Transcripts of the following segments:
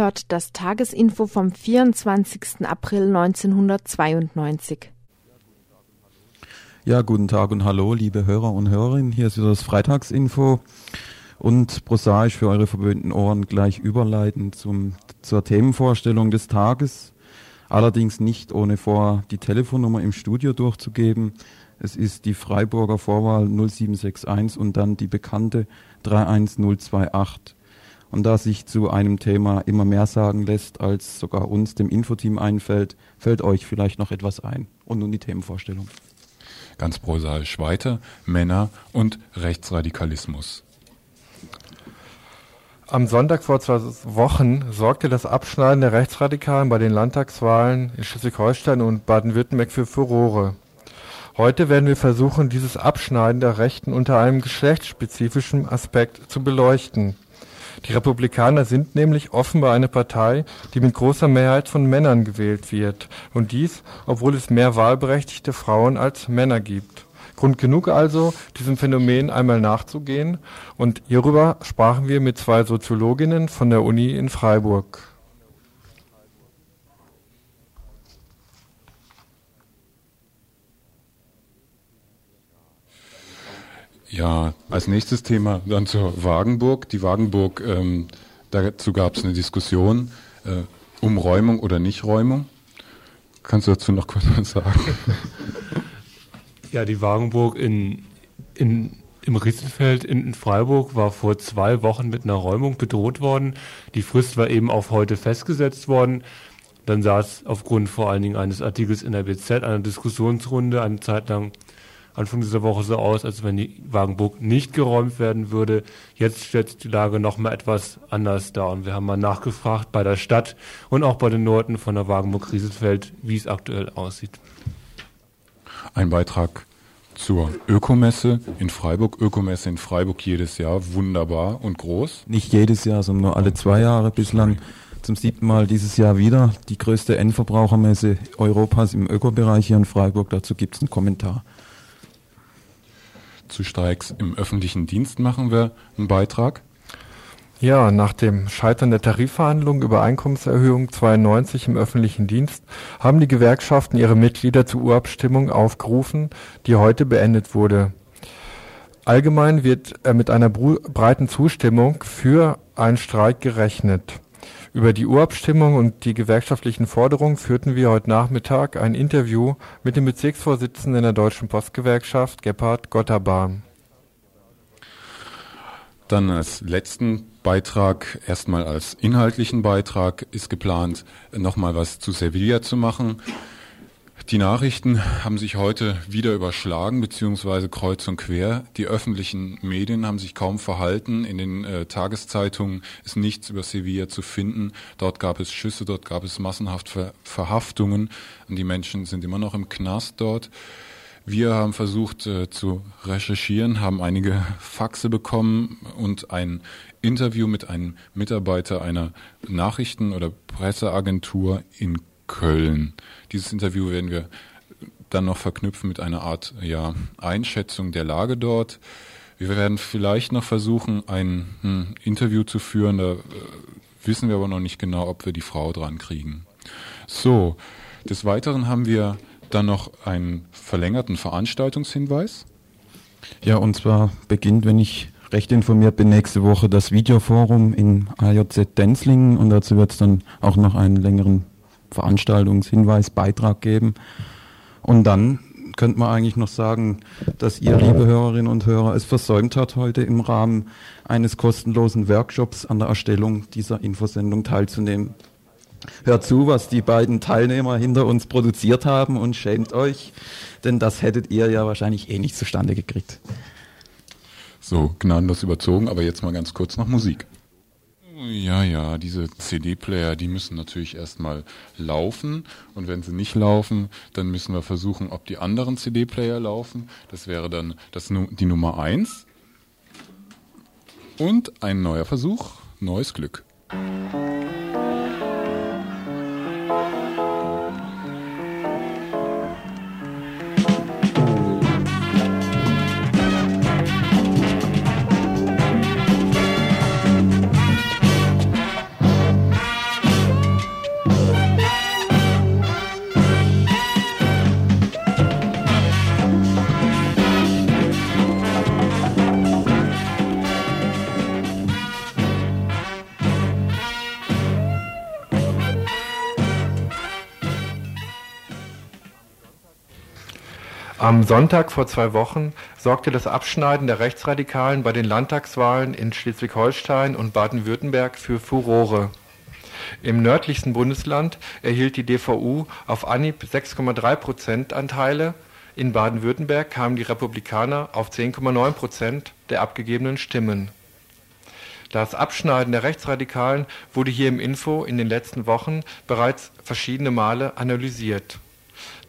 Hört das Tagesinfo vom 24. April 1992. Ja, guten Tag und hallo, liebe Hörer und Hörerinnen. Hier ist wieder das Freitagsinfo und prosaisch für eure verwöhnten Ohren gleich überleitend zum, zur Themenvorstellung des Tages. Allerdings nicht ohne vor die Telefonnummer im Studio durchzugeben. Es ist die Freiburger Vorwahl 0761 und dann die bekannte 31028. Und da sich zu einem Thema immer mehr sagen lässt, als sogar uns, dem Infoteam, einfällt, fällt euch vielleicht noch etwas ein. Und nun die Themenvorstellung. Ganz prosaisch weiter, Männer und Rechtsradikalismus. Am Sonntag vor zwei Wochen sorgte das Abschneiden der Rechtsradikalen bei den Landtagswahlen in Schleswig-Holstein und Baden-Württemberg für Furore. Heute werden wir versuchen, dieses Abschneiden der Rechten unter einem geschlechtsspezifischen Aspekt zu beleuchten. Die Republikaner sind nämlich offenbar eine Partei, die mit großer Mehrheit von Männern gewählt wird, und dies, obwohl es mehr wahlberechtigte Frauen als Männer gibt. Grund genug also, diesem Phänomen einmal nachzugehen, und hierüber sprachen wir mit zwei Soziologinnen von der Uni in Freiburg. Ja, als nächstes Thema dann zur Wagenburg. Die Wagenburg, ähm, dazu gab es eine Diskussion, äh, Umräumung oder Nichträumung. Kannst du dazu noch kurz was sagen? Ja, die Wagenburg in, in, im Riesenfeld in Freiburg war vor zwei Wochen mit einer Räumung bedroht worden. Die Frist war eben auf heute festgesetzt worden. Dann es aufgrund vor allen Dingen eines Artikels in der BZ, einer Diskussionsrunde, eine Zeit lang Anfang dieser Woche so aus, als wenn die Wagenburg nicht geräumt werden würde. Jetzt stellt die Lage noch mal etwas anders dar. Und wir haben mal nachgefragt bei der Stadt und auch bei den Leuten von der Wagenburg Rieselfeld, wie es aktuell aussieht. Ein Beitrag zur Ökomesse in Freiburg. Ökomesse in Freiburg jedes Jahr wunderbar und groß. Nicht jedes Jahr, sondern nur alle zwei Jahre bislang. Zum siebten Mal dieses Jahr wieder die größte Endverbrauchermesse Europas im Ökobereich hier in Freiburg. Dazu gibt es einen Kommentar zu Streiks im öffentlichen Dienst machen wir einen Beitrag. Ja, nach dem Scheitern der Tarifverhandlungen über Einkommenserhöhung 92 im öffentlichen Dienst haben die Gewerkschaften ihre Mitglieder zur Urabstimmung aufgerufen, die heute beendet wurde. Allgemein wird äh, mit einer breiten Zustimmung für einen Streik gerechnet. Über die Urabstimmung und die gewerkschaftlichen Forderungen führten wir heute Nachmittag ein Interview mit dem Bezirksvorsitzenden der Deutschen Postgewerkschaft, Gebhard Gotterbahn. Dann als letzten Beitrag, erstmal als inhaltlichen Beitrag, ist geplant, nochmal was zu Sevilla zu machen. Die Nachrichten haben sich heute wieder überschlagen, beziehungsweise kreuz und quer. Die öffentlichen Medien haben sich kaum verhalten. In den äh, Tageszeitungen ist nichts über Sevilla zu finden. Dort gab es Schüsse, dort gab es massenhaft Ver Verhaftungen und die Menschen sind immer noch im Knast dort. Wir haben versucht äh, zu recherchieren, haben einige Faxe bekommen und ein Interview mit einem Mitarbeiter einer Nachrichten- oder Presseagentur in Köln. Dieses Interview werden wir dann noch verknüpfen mit einer Art ja, Einschätzung der Lage dort. Wir werden vielleicht noch versuchen, ein hm, Interview zu führen. Da äh, wissen wir aber noch nicht genau, ob wir die Frau dran kriegen. So, des Weiteren haben wir dann noch einen verlängerten Veranstaltungshinweis. Ja, und zwar beginnt, wenn ich recht informiert bin, nächste Woche das Videoforum in AJZ Denzlingen und dazu wird es dann auch noch einen längeren Veranstaltungshinweis, Beitrag geben. Und dann könnte man eigentlich noch sagen, dass ihr, liebe Hörerinnen und Hörer, es versäumt habt, heute im Rahmen eines kostenlosen Workshops an der Erstellung dieser Infosendung teilzunehmen. Hört zu, was die beiden Teilnehmer hinter uns produziert haben und schämt euch, denn das hättet ihr ja wahrscheinlich eh nicht zustande gekriegt. So gnadenlos überzogen, aber jetzt mal ganz kurz noch Musik. Ja, ja, diese CD-Player, die müssen natürlich erstmal laufen. Und wenn sie nicht laufen, dann müssen wir versuchen, ob die anderen CD-Player laufen. Das wäre dann das, die Nummer 1. Und ein neuer Versuch, neues Glück. Am Sonntag vor zwei Wochen sorgte das Abschneiden der Rechtsradikalen bei den Landtagswahlen in Schleswig-Holstein und Baden-Württemberg für Furore. Im nördlichsten Bundesland erhielt die DVU auf Anhieb 6,3 Prozent Anteile, in Baden-Württemberg kamen die Republikaner auf 10,9 Prozent der abgegebenen Stimmen. Das Abschneiden der Rechtsradikalen wurde hier im Info in den letzten Wochen bereits verschiedene Male analysiert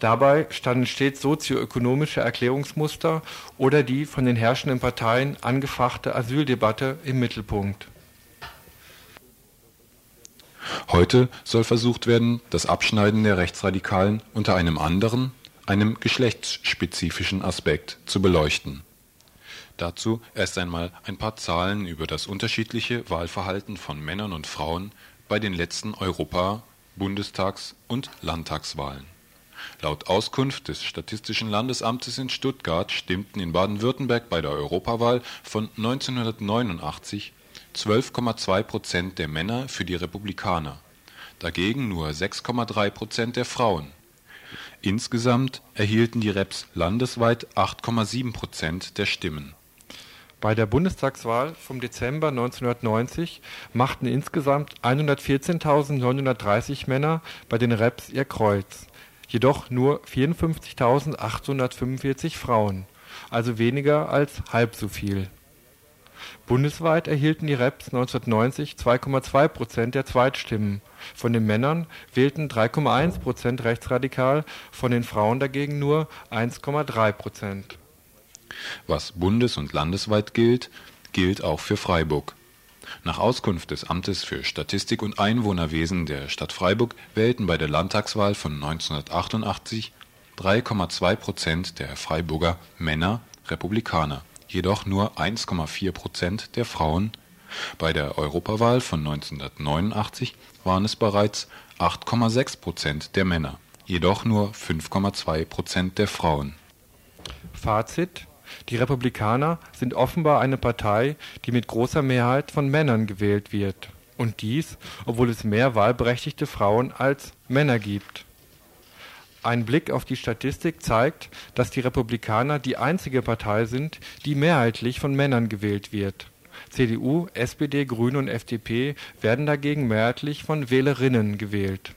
Dabei standen stets sozioökonomische Erklärungsmuster oder die von den herrschenden Parteien angefachte Asyldebatte im Mittelpunkt. Heute soll versucht werden, das Abschneiden der Rechtsradikalen unter einem anderen, einem geschlechtsspezifischen Aspekt zu beleuchten. Dazu erst einmal ein paar Zahlen über das unterschiedliche Wahlverhalten von Männern und Frauen bei den letzten Europa-, Bundestags- und Landtagswahlen Laut Auskunft des Statistischen Landesamtes in Stuttgart stimmten in Baden-Württemberg bei der Europawahl von 1989 12,2 Prozent der Männer für die Republikaner, dagegen nur 6,3 Prozent der Frauen. Insgesamt erhielten die Reps landesweit 8,7 Prozent der Stimmen. Bei der Bundestagswahl vom Dezember 1990 machten insgesamt 114.930 Männer bei den Reps ihr Kreuz jedoch nur 54.845 Frauen, also weniger als halb so viel. Bundesweit erhielten die Reps 1990 2,2 Prozent der Zweitstimmen, von den Männern wählten 3,1 Prozent rechtsradikal, von den Frauen dagegen nur 1,3 Prozent. Was bundes und landesweit gilt, gilt auch für Freiburg nach Auskunft des Amtes für Statistik und Einwohnerwesen der Stadt Freiburg wählten bei der Landtagswahl von 1988 3,2 Prozent der Freiburger Männer Republikaner, jedoch nur 1,4 Prozent der Frauen. Bei der Europawahl von 1989 waren es bereits 8,6 Prozent der Männer, jedoch nur 5,2 Prozent der Frauen. Fazit die Republikaner sind offenbar eine Partei, die mit großer Mehrheit von Männern gewählt wird, und dies, obwohl es mehr wahlberechtigte Frauen als Männer gibt. Ein Blick auf die Statistik zeigt, dass die Republikaner die einzige Partei sind, die mehrheitlich von Männern gewählt wird. CDU, SPD, Grüne und FDP werden dagegen mehrheitlich von Wählerinnen gewählt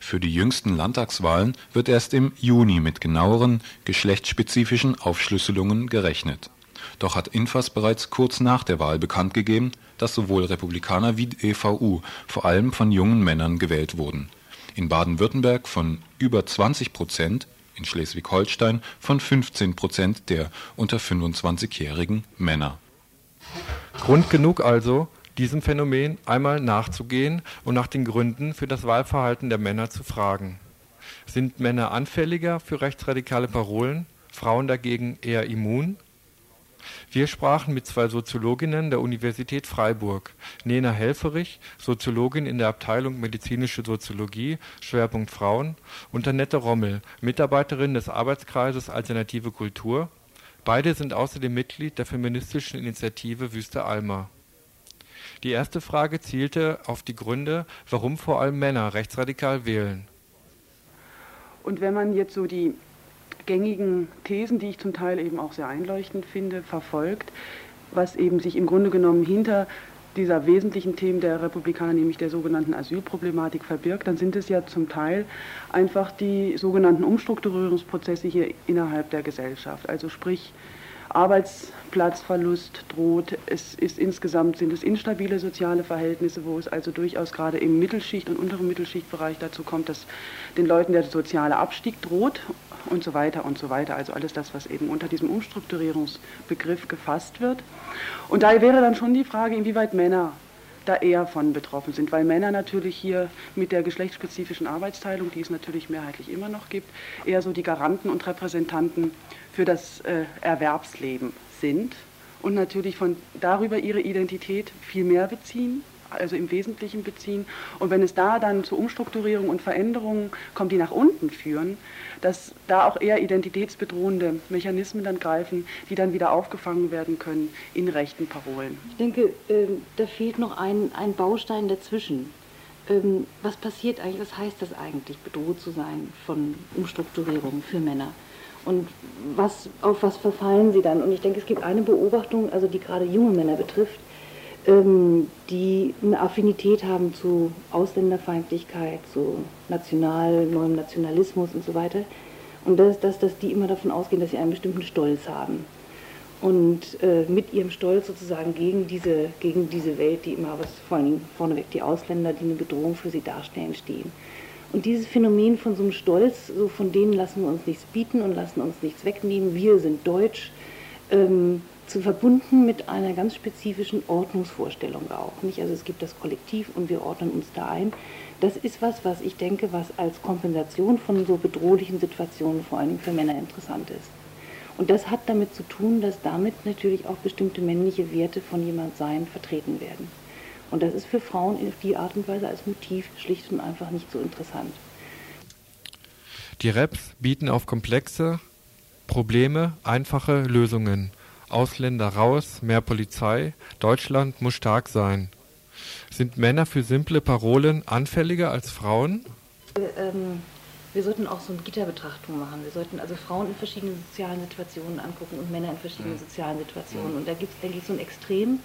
für die jüngsten Landtagswahlen wird erst im Juni mit genaueren geschlechtsspezifischen Aufschlüsselungen gerechnet. Doch hat Infas bereits kurz nach der Wahl bekannt gegeben, dass sowohl Republikaner wie EVU vor allem von jungen Männern gewählt wurden. In Baden-Württemberg von über 20 Prozent, in Schleswig-Holstein von 15 Prozent der unter 25-jährigen Männer. Grund genug also, diesem Phänomen einmal nachzugehen und nach den Gründen für das Wahlverhalten der Männer zu fragen. Sind Männer anfälliger für rechtsradikale Parolen, Frauen dagegen eher immun? Wir sprachen mit zwei Soziologinnen der Universität Freiburg, Nena Helferich, Soziologin in der Abteilung Medizinische Soziologie, Schwerpunkt Frauen, und Annette Rommel, Mitarbeiterin des Arbeitskreises Alternative Kultur. Beide sind außerdem Mitglied der feministischen Initiative Wüste Alma die erste Frage zielte auf die Gründe, warum vor allem Männer rechtsradikal wählen. Und wenn man jetzt so die gängigen Thesen, die ich zum Teil eben auch sehr einleuchtend finde, verfolgt, was eben sich im Grunde genommen hinter dieser wesentlichen Themen der Republikaner, nämlich der sogenannten Asylproblematik, verbirgt, dann sind es ja zum Teil einfach die sogenannten Umstrukturierungsprozesse hier innerhalb der Gesellschaft. Also sprich Arbeitsplatzverlust droht. Es ist insgesamt sind es instabile soziale Verhältnisse, wo es also durchaus gerade im Mittelschicht- und unteren Mittelschichtbereich dazu kommt, dass den Leuten der soziale Abstieg droht und so weiter und so weiter. Also alles das, was eben unter diesem Umstrukturierungsbegriff gefasst wird. Und daher wäre dann schon die Frage, inwieweit Männer da eher von betroffen sind, weil Männer natürlich hier mit der geschlechtsspezifischen Arbeitsteilung, die es natürlich mehrheitlich immer noch gibt, eher so die Garanten und Repräsentanten für das äh, Erwerbsleben sind und natürlich von darüber ihre Identität viel mehr beziehen also im Wesentlichen beziehen. Und wenn es da dann zu Umstrukturierungen und Veränderungen kommt, die nach unten führen, dass da auch eher identitätsbedrohende Mechanismen dann greifen, die dann wieder aufgefangen werden können in rechten Parolen. Ich denke, äh, da fehlt noch ein, ein Baustein dazwischen. Ähm, was passiert eigentlich, was heißt das eigentlich, bedroht zu sein von Umstrukturierungen für Männer? Und was, auf was verfallen sie dann? Und ich denke, es gibt eine Beobachtung, also die gerade junge Männer betrifft, ähm, die eine Affinität haben zu Ausländerfeindlichkeit, zu National, neuem Nationalismus und so weiter. Und dass, dass, dass die immer davon ausgehen, dass sie einen bestimmten Stolz haben. Und äh, mit ihrem Stolz sozusagen gegen diese, gegen diese Welt, die immer was, vor allem vorneweg die Ausländer, die eine Bedrohung für sie darstellen, stehen. Und dieses Phänomen von so einem Stolz, so von denen lassen wir uns nichts bieten und lassen uns nichts wegnehmen, wir sind deutsch, ähm, zu verbunden mit einer ganz spezifischen Ordnungsvorstellung auch. Nicht? Also es gibt das Kollektiv und wir ordnen uns da ein. Das ist was, was ich denke, was als Kompensation von so bedrohlichen Situationen vor allem für Männer interessant ist. Und das hat damit zu tun, dass damit natürlich auch bestimmte männliche Werte von jemand sein vertreten werden. Und das ist für Frauen auf die Art und Weise als Motiv schlicht und einfach nicht so interessant. Die Raps bieten auf komplexe Probleme einfache Lösungen. Ausländer raus, mehr Polizei, Deutschland muss stark sein. Sind Männer für simple Parolen anfälliger als Frauen? Äh, ähm, wir sollten auch so eine Gitterbetrachtung machen. Wir sollten also Frauen in verschiedenen sozialen Situationen angucken und Männer in verschiedenen mhm. sozialen Situationen. Und da gibt es, denke ich, so ein Extrem.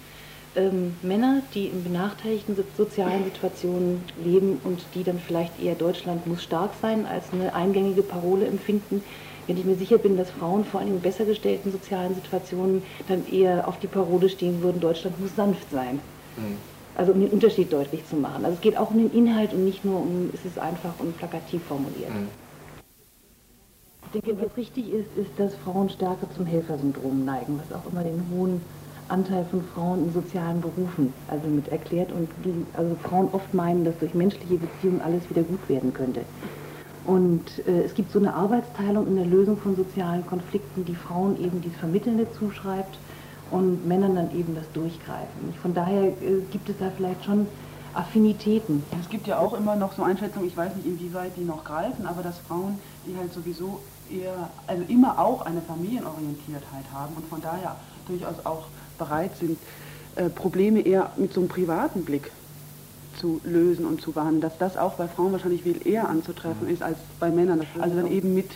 Ähm, Männer, die in benachteiligten sozialen Situationen leben und die dann vielleicht eher Deutschland muss stark sein als eine eingängige Parole empfinden, wenn ich mir sicher bin, dass Frauen vor allem in besser gestellten sozialen Situationen dann eher auf die Parole stehen würden, Deutschland muss sanft sein. Mhm. Also um den Unterschied deutlich zu machen. Also es geht auch um den Inhalt und nicht nur um, es ist einfach und plakativ formuliert. Mhm. Ich denke, was richtig ist, ist, dass Frauen stärker zum Helfersyndrom neigen, was auch immer den hohen Anteil von Frauen in sozialen Berufen also mit erklärt und die, also Frauen oft meinen, dass durch menschliche Beziehungen alles wieder gut werden könnte. Und äh, es gibt so eine Arbeitsteilung in der Lösung von sozialen Konflikten, die Frauen eben die Vermittelnde zuschreibt und Männern dann eben das Durchgreifen. Von daher äh, gibt es da vielleicht schon Affinitäten. Es gibt ja auch immer noch so Einschätzungen, ich weiß nicht, inwieweit die noch greifen, aber dass Frauen, die halt sowieso eher, also immer auch eine Familienorientiertheit haben und von daher durchaus auch bereit sind, äh, Probleme eher mit so einem privaten Blick zu lösen und zu behandeln, dass das auch bei Frauen wahrscheinlich viel eher anzutreffen ist als bei Männern. Also dann eben mit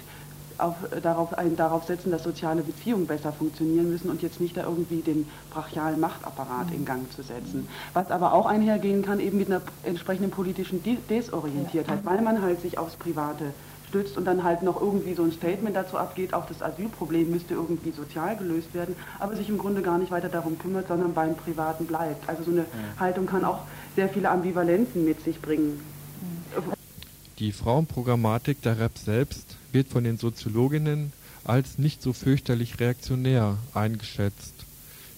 auf, darauf, ein, darauf setzen, dass soziale Beziehungen besser funktionieren müssen und jetzt nicht da irgendwie den brachialen Machtapparat in Gang zu setzen. Was aber auch einhergehen kann eben mit einer entsprechenden politischen Desorientiertheit, weil man halt sich aufs Private stützt und dann halt noch irgendwie so ein Statement dazu abgeht, auch das Asylproblem müsste irgendwie sozial gelöst werden, aber sich im Grunde gar nicht weiter darum kümmert, sondern beim Privaten bleibt. Also so eine ja. Haltung kann auch sehr viele Ambivalenzen mit sich bringen. Die Frauenprogrammatik der REP selbst wird von den Soziologinnen als nicht so fürchterlich reaktionär eingeschätzt.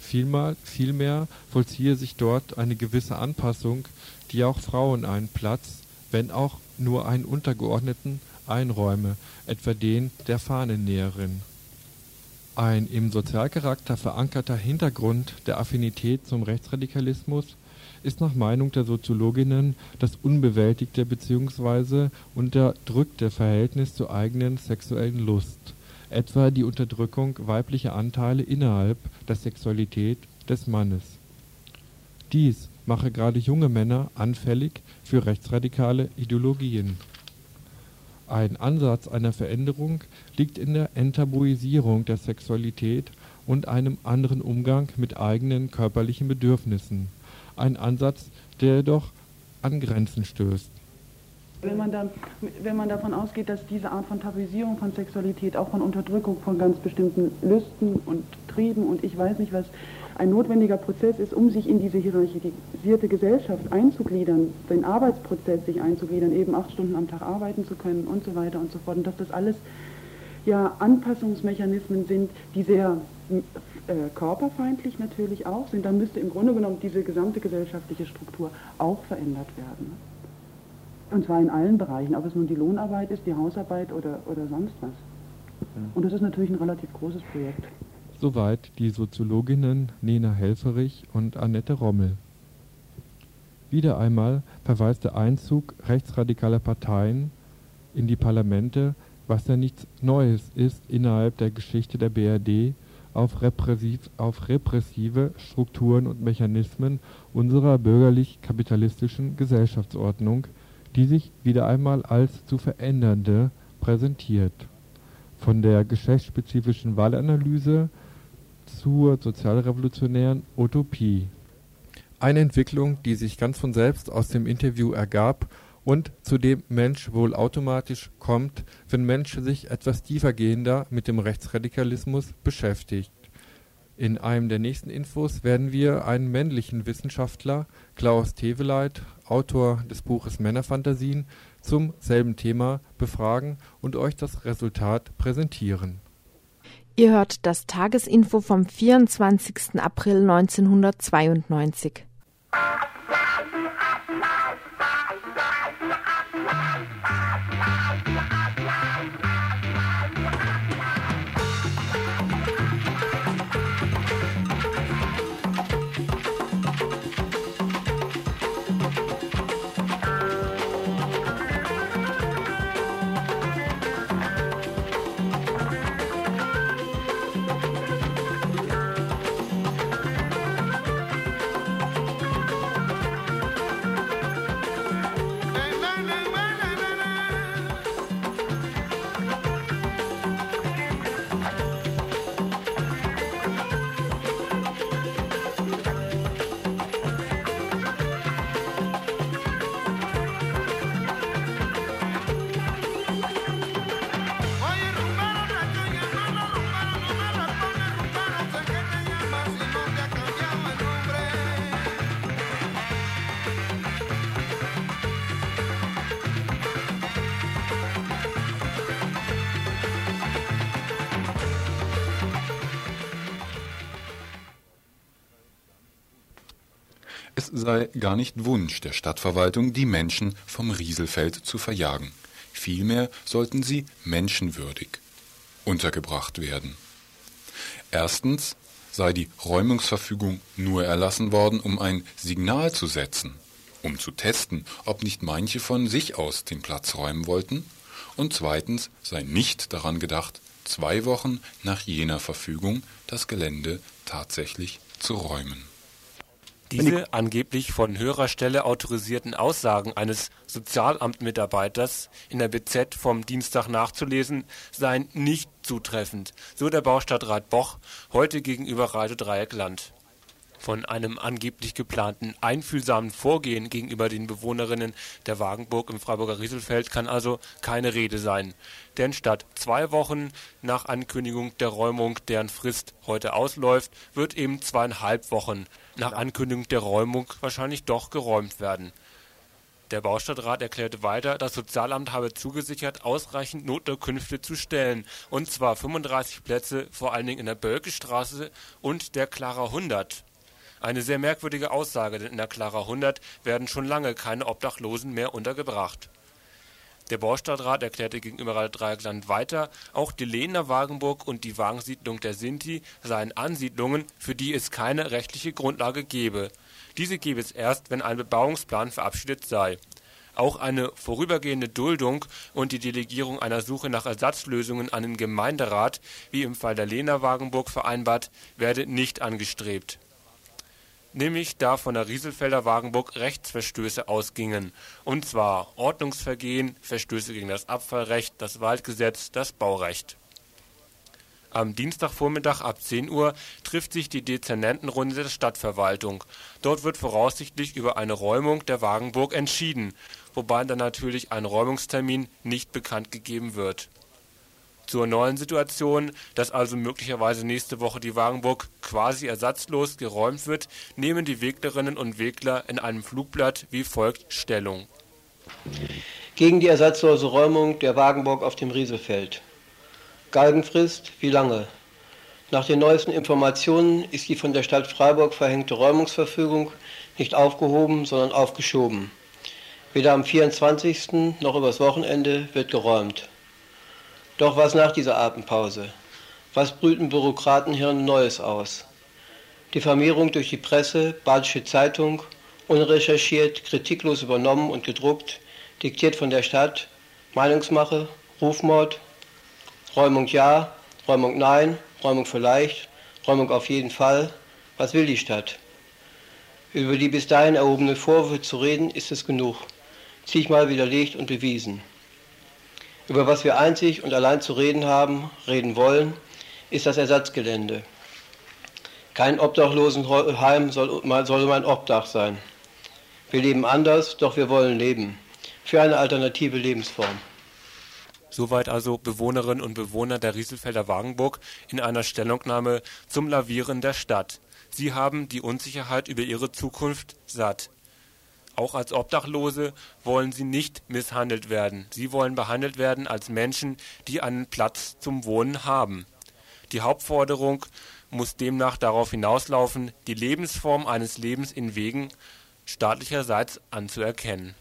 Vielmal, vielmehr vollziehe sich dort eine gewisse Anpassung, die auch Frauen einen Platz, wenn auch nur einen untergeordneten, einräume, etwa den der Fahnennäherin. Ein im Sozialcharakter verankerter Hintergrund der Affinität zum Rechtsradikalismus ist nach Meinung der Soziologinnen das unbewältigte bzw. unterdrückte Verhältnis zur eigenen sexuellen Lust, etwa die Unterdrückung weiblicher Anteile innerhalb der Sexualität des Mannes. Dies mache gerade junge Männer anfällig für rechtsradikale Ideologien ein Ansatz einer Veränderung liegt in der Enttabuisierung der Sexualität und einem anderen Umgang mit eigenen körperlichen Bedürfnissen, ein Ansatz, der jedoch an Grenzen stößt. Wenn man, da, wenn man davon ausgeht, dass diese Art von Tabuisierung von Sexualität, auch von Unterdrückung von ganz bestimmten Lüsten und Trieben und ich weiß nicht was, ein notwendiger Prozess ist, um sich in diese hierarchisierte Gesellschaft einzugliedern, den Arbeitsprozess sich einzugliedern, eben acht Stunden am Tag arbeiten zu können und so weiter und so fort. Und dass das alles ja Anpassungsmechanismen sind, die sehr äh, körperfeindlich natürlich auch sind, dann müsste im Grunde genommen diese gesamte gesellschaftliche Struktur auch verändert werden. Und zwar in allen Bereichen, ob es nun die Lohnarbeit ist, die Hausarbeit oder, oder sonst was. Und das ist natürlich ein relativ großes Projekt. Soweit die Soziologinnen Nena Helferich und Annette Rommel. Wieder einmal verweist der Einzug rechtsradikaler Parteien in die Parlamente, was ja nichts Neues ist innerhalb der Geschichte der BRD, auf, repressiv, auf repressive Strukturen und Mechanismen unserer bürgerlich-kapitalistischen Gesellschaftsordnung, die sich wieder einmal als zu verändernde präsentiert. Von der geschlechtsspezifischen Wahlanalyse zur sozialrevolutionären Utopie. Eine Entwicklung, die sich ganz von selbst aus dem Interview ergab und zu dem Mensch wohl automatisch kommt, wenn Mensch sich etwas tiefergehender mit dem Rechtsradikalismus beschäftigt. In einem der nächsten Infos werden wir einen männlichen Wissenschaftler, Klaus Teveleit, Autor des Buches Männerfantasien, zum selben Thema befragen und euch das Resultat präsentieren. Ihr hört das Tagesinfo vom 24. April 1992. sei gar nicht Wunsch der Stadtverwaltung, die Menschen vom Rieselfeld zu verjagen. Vielmehr sollten sie menschenwürdig untergebracht werden. Erstens sei die Räumungsverfügung nur erlassen worden, um ein Signal zu setzen, um zu testen, ob nicht manche von sich aus den Platz räumen wollten, und zweitens sei nicht daran gedacht, zwei Wochen nach jener Verfügung das Gelände tatsächlich zu räumen. Diese angeblich von höherer Stelle autorisierten Aussagen eines Sozialamtmitarbeiters in der BZ vom Dienstag nachzulesen, seien nicht zutreffend, so der Baustadtrat Boch heute gegenüber Radio Dreieckland. Von einem angeblich geplanten einfühlsamen Vorgehen gegenüber den Bewohnerinnen der Wagenburg im Freiburger Rieselfeld kann also keine Rede sein. Denn statt zwei Wochen nach Ankündigung der Räumung, deren Frist heute ausläuft, wird eben zweieinhalb Wochen nach Ankündigung der Räumung wahrscheinlich doch geräumt werden. Der Baustadtrat erklärte weiter, das Sozialamt habe zugesichert, ausreichend Notunterkünfte zu stellen, und zwar 35 Plätze vor allen Dingen in der Bölkestraße und der Clara 100. Eine sehr merkwürdige Aussage, denn in der Clara 100 werden schon lange keine Obdachlosen mehr untergebracht. Der Baustadtrat erklärte gegenüber Radio Dreieckland weiter, auch die Lehner Wagenburg und die Wagensiedlung der Sinti seien Ansiedlungen, für die es keine rechtliche Grundlage gebe. Diese gebe es erst, wenn ein Bebauungsplan verabschiedet sei. Auch eine vorübergehende Duldung und die Delegierung einer Suche nach Ersatzlösungen an den Gemeinderat, wie im Fall der Lehner Wagenburg vereinbart, werde nicht angestrebt nämlich da von der Rieselfelder Wagenburg Rechtsverstöße ausgingen, und zwar Ordnungsvergehen, Verstöße gegen das Abfallrecht, das Waldgesetz, das Baurecht. Am Dienstagvormittag ab 10 Uhr trifft sich die Dezernentenrunde der Stadtverwaltung. Dort wird voraussichtlich über eine Räumung der Wagenburg entschieden, wobei dann natürlich ein Räumungstermin nicht bekannt gegeben wird. Zur neuen Situation, dass also möglicherweise nächste Woche die Wagenburg quasi ersatzlos geräumt wird, nehmen die Weglerinnen und Wegler in einem Flugblatt wie folgt Stellung. Gegen die ersatzlose Räumung der Wagenburg auf dem Rieselfeld. Galgenfrist, wie lange? Nach den neuesten Informationen ist die von der Stadt Freiburg verhängte Räumungsverfügung nicht aufgehoben, sondern aufgeschoben. Weder am 24. noch übers Wochenende wird geräumt. Doch was nach dieser Atempause? Was brüten Bürokratenhirn Neues aus? Diffamierung durch die Presse, Badische Zeitung, unrecherchiert, kritiklos übernommen und gedruckt, diktiert von der Stadt, Meinungsmache, Rufmord, Räumung ja, Räumung nein, Räumung vielleicht, Räumung auf jeden Fall. Was will die Stadt? Über die bis dahin erhobene Vorwürfe zu reden, ist es genug. Zigmal widerlegt und bewiesen. Über was wir einzig und allein zu reden haben, reden wollen, ist das Ersatzgelände. Kein Obdachlosenheim soll, mein Obdach sein. Wir leben anders, doch wir wollen leben. Für eine alternative Lebensform. Soweit also Bewohnerinnen und Bewohner der Rieselfelder Wagenburg in einer Stellungnahme zum Lavieren der Stadt. Sie haben die Unsicherheit über ihre Zukunft satt. Auch als Obdachlose wollen sie nicht misshandelt werden. Sie wollen behandelt werden als Menschen, die einen Platz zum Wohnen haben. Die Hauptforderung muss demnach darauf hinauslaufen, die Lebensform eines Lebens in Wegen staatlicherseits anzuerkennen.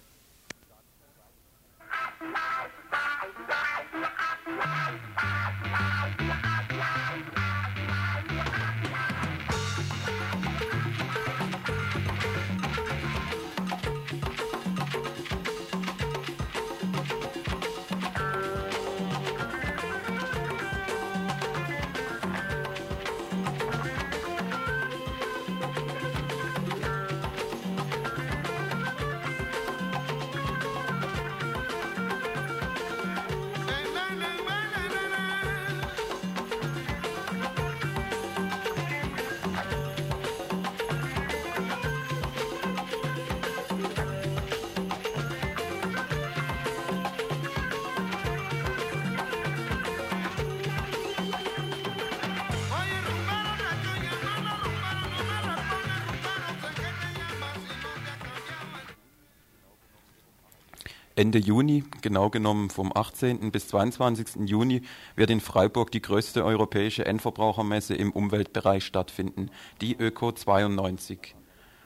Ende Juni, genau genommen vom 18. bis 22. Juni, wird in Freiburg die größte europäische Endverbrauchermesse im Umweltbereich stattfinden, die Öko 92.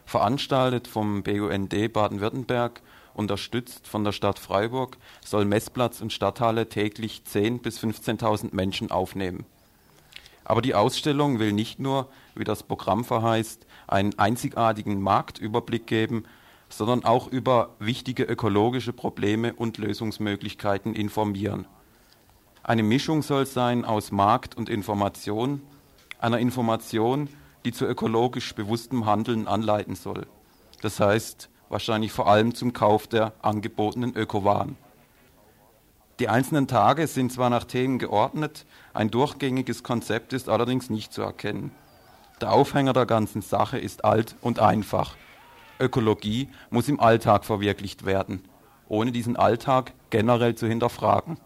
Veranstaltet vom BUND Baden-Württemberg, unterstützt von der Stadt Freiburg, soll Messplatz und Stadthalle täglich 10.000 bis 15.000 Menschen aufnehmen. Aber die Ausstellung will nicht nur, wie das Programm verheißt, einen einzigartigen Marktüberblick geben, sondern auch über wichtige ökologische Probleme und Lösungsmöglichkeiten informieren. Eine Mischung soll sein aus Markt und Information, einer Information, die zu ökologisch bewusstem Handeln anleiten soll. Das heißt wahrscheinlich vor allem zum Kauf der angebotenen Ökowaren. Die einzelnen Tage sind zwar nach Themen geordnet, ein durchgängiges Konzept ist allerdings nicht zu erkennen. Der Aufhänger der ganzen Sache ist alt und einfach – Ökologie muss im Alltag verwirklicht werden, ohne diesen Alltag generell zu hinterfragen.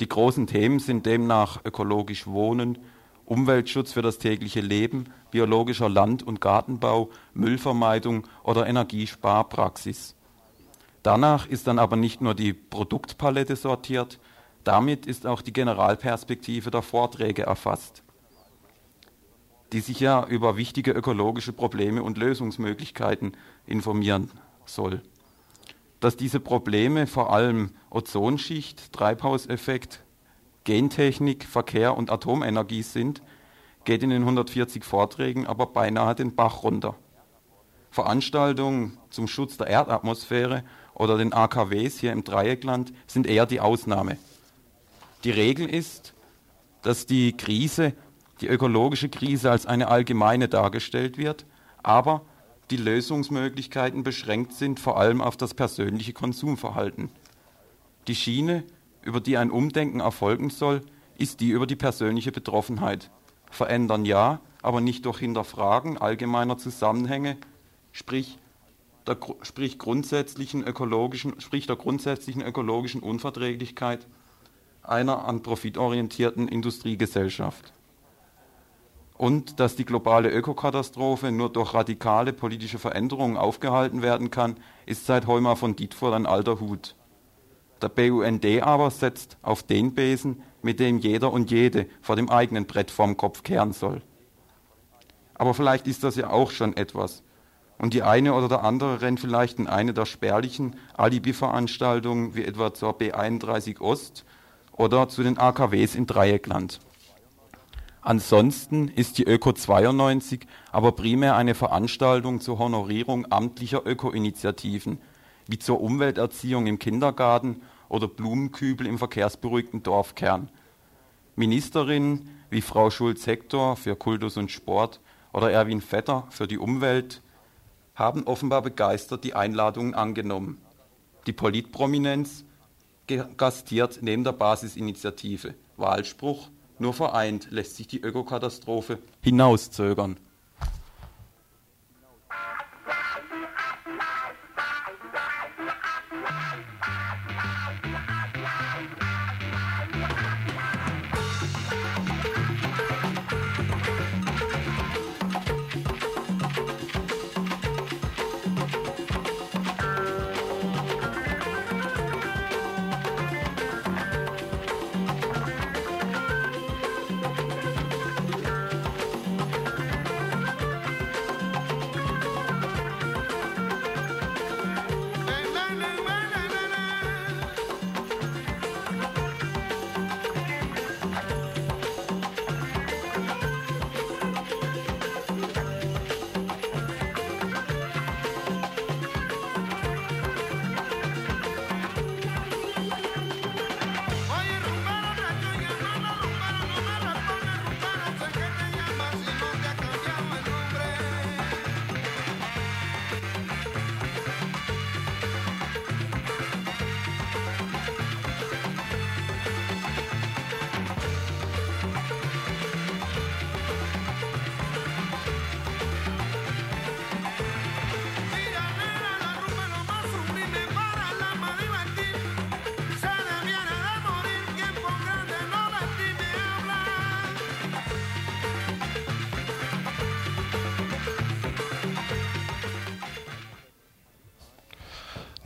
Die großen Themen sind demnach ökologisch Wohnen, Umweltschutz für das tägliche Leben, biologischer Land- und Gartenbau, Müllvermeidung oder Energiesparpraxis. Danach ist dann aber nicht nur die Produktpalette sortiert, damit ist auch die Generalperspektive der Vorträge erfasst die sich ja über wichtige ökologische Probleme und Lösungsmöglichkeiten informieren soll. Dass diese Probleme vor allem Ozonschicht, Treibhauseffekt, Gentechnik, Verkehr und Atomenergie sind, geht in den 140 Vorträgen aber beinahe den Bach runter. Veranstaltungen zum Schutz der Erdatmosphäre oder den AKWs hier im Dreieckland sind eher die Ausnahme. Die Regel ist, dass die Krise die ökologische Krise als eine allgemeine dargestellt wird, aber die Lösungsmöglichkeiten beschränkt sind vor allem auf das persönliche Konsumverhalten. Die Schiene, über die ein Umdenken erfolgen soll, ist die über die persönliche Betroffenheit. Verändern ja, aber nicht durch Hinterfragen allgemeiner Zusammenhänge, sprich der, sprich grundsätzlichen ökologischen, sprich der grundsätzlichen ökologischen Unverträglichkeit einer an profitorientierten Industriegesellschaft. Und dass die globale Ökokatastrophe nur durch radikale politische Veränderungen aufgehalten werden kann, ist seit Heumer von Dietfurt ein alter Hut. Der BUND aber setzt auf den Besen, mit dem jeder und jede vor dem eigenen Brett vorm Kopf kehren soll. Aber vielleicht ist das ja auch schon etwas, und die eine oder der andere rennt vielleicht in eine der spärlichen Alibi-Veranstaltungen wie etwa zur B31 Ost oder zu den AKWs im Dreieckland. Ansonsten ist die Öko 92 aber primär eine Veranstaltung zur Honorierung amtlicher Öko-Initiativen, wie zur Umwelterziehung im Kindergarten oder Blumenkübel im verkehrsberuhigten Dorfkern. Ministerinnen wie Frau Schulz-Hector für Kultus und Sport oder Erwin Vetter für die Umwelt haben offenbar begeistert die Einladungen angenommen. Die Politprominenz gastiert neben der Basisinitiative. Wahlspruch, nur vereint lässt sich die Ökokatastrophe hinauszögern.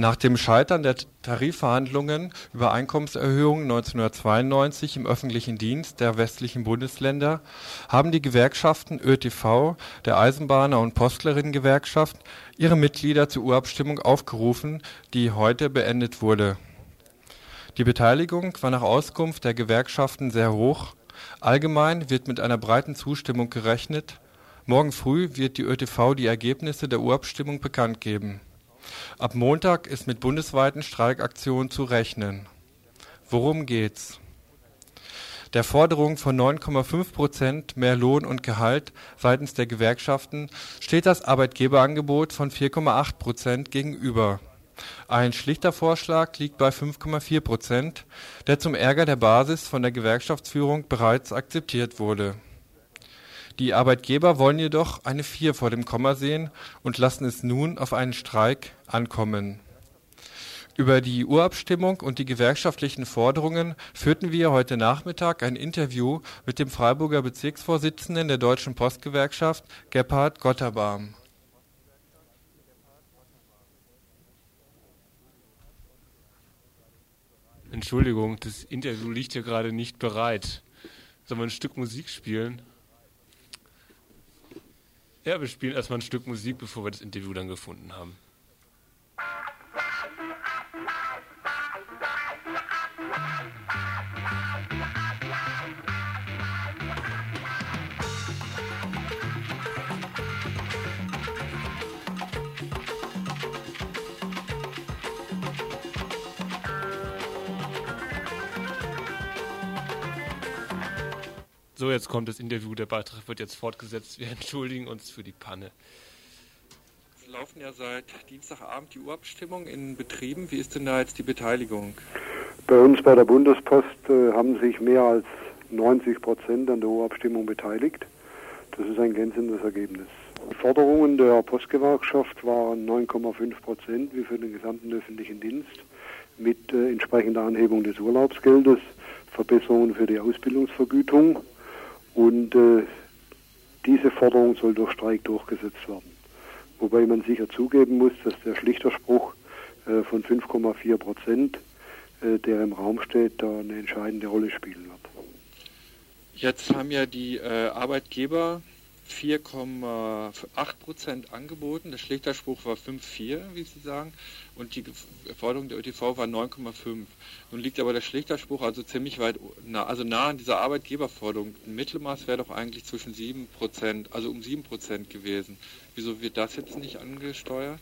Nach dem Scheitern der Tarifverhandlungen über Einkommenserhöhungen 1992 im öffentlichen Dienst der westlichen Bundesländer haben die Gewerkschaften ÖTV, der Eisenbahner- und Postlerinnengewerkschaft ihre Mitglieder zur Urabstimmung aufgerufen, die heute beendet wurde. Die Beteiligung war nach Auskunft der Gewerkschaften sehr hoch. Allgemein wird mit einer breiten Zustimmung gerechnet. Morgen früh wird die ÖTV die Ergebnisse der Urabstimmung bekannt geben Ab Montag ist mit bundesweiten Streikaktionen zu rechnen. Worum geht's? Der Forderung von 9,5 Prozent mehr Lohn und Gehalt seitens der Gewerkschaften steht das Arbeitgeberangebot von 4,8 Prozent gegenüber. Ein schlichter Vorschlag liegt bei 5,4 Prozent, der zum Ärger der Basis von der Gewerkschaftsführung bereits akzeptiert wurde die Arbeitgeber wollen jedoch eine Vier vor dem Komma sehen und lassen es nun auf einen Streik ankommen. Über die Urabstimmung und die gewerkschaftlichen Forderungen führten wir heute Nachmittag ein Interview mit dem Freiburger Bezirksvorsitzenden der Deutschen Postgewerkschaft, Gebhard Gotterbaum. Entschuldigung, das Interview liegt hier gerade nicht bereit. Sollen wir ein Stück Musik spielen? Ja, wir spielen erstmal ein Stück Musik, bevor wir das Interview dann gefunden haben. So, jetzt kommt das Interview. Der Beitrag wird jetzt fortgesetzt. Wir entschuldigen uns für die Panne. Laufen ja seit Dienstagabend die Urabstimmungen in Betrieben. Wie ist denn da jetzt die Beteiligung? Bei uns bei der Bundespost äh, haben sich mehr als 90 Prozent an der Urabstimmung beteiligt. Das ist ein glänzendes Ergebnis. Die Forderungen der Postgewerkschaft waren 9,5 Prozent wie für den gesamten öffentlichen Dienst mit äh, entsprechender Anhebung des Urlaubsgeldes, Verbesserungen für die Ausbildungsvergütung und äh, diese Forderung soll durch Streik durchgesetzt werden. Wobei man sicher zugeben muss, dass der Schlichterspruch äh, von 5,4 Prozent, äh, der im Raum steht, da eine entscheidende Rolle spielen wird. Jetzt haben ja die äh, Arbeitgeber 4,8 Prozent angeboten. Der Schlichterspruch war 5,4, wie Sie sagen, und die Forderung der ÖTV war 9,5. Nun liegt aber der Schlichterspruch also ziemlich weit, nah, also nah an dieser Arbeitgeberforderung. Ein Mittelmaß wäre doch eigentlich zwischen 7 Prozent, also um 7 Prozent gewesen. Wieso wird das jetzt nicht angesteuert?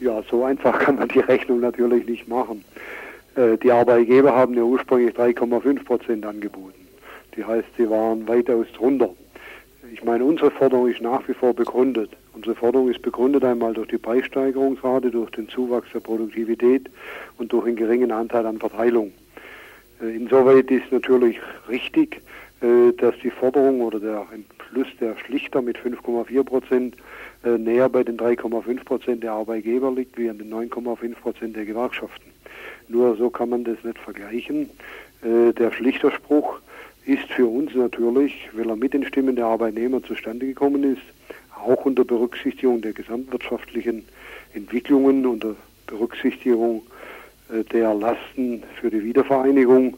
Ja, so einfach kann man die Rechnung natürlich nicht machen. Äh, die Arbeitgeber haben ja ursprünglich 3,5 Prozent angeboten. Die heißt, sie waren weitaus drunter. Ich meine, unsere Forderung ist nach wie vor begründet. Unsere Forderung ist begründet einmal durch die Preissteigerungsrate, durch den Zuwachs der Produktivität und durch einen geringen Anteil an Verteilung. Äh, insoweit ist natürlich richtig, äh, dass die Forderung oder der Entschluss der Schlichter mit 5,4 Prozent äh, näher bei den 3,5 Prozent der Arbeitgeber liegt wie an den 9,5 Prozent der Gewerkschaften. Nur so kann man das nicht vergleichen. Der Schlichterspruch ist für uns natürlich, weil er mit den Stimmen der Arbeitnehmer zustande gekommen ist, auch unter Berücksichtigung der gesamtwirtschaftlichen Entwicklungen, unter Berücksichtigung äh, der Lasten für die Wiedervereinigung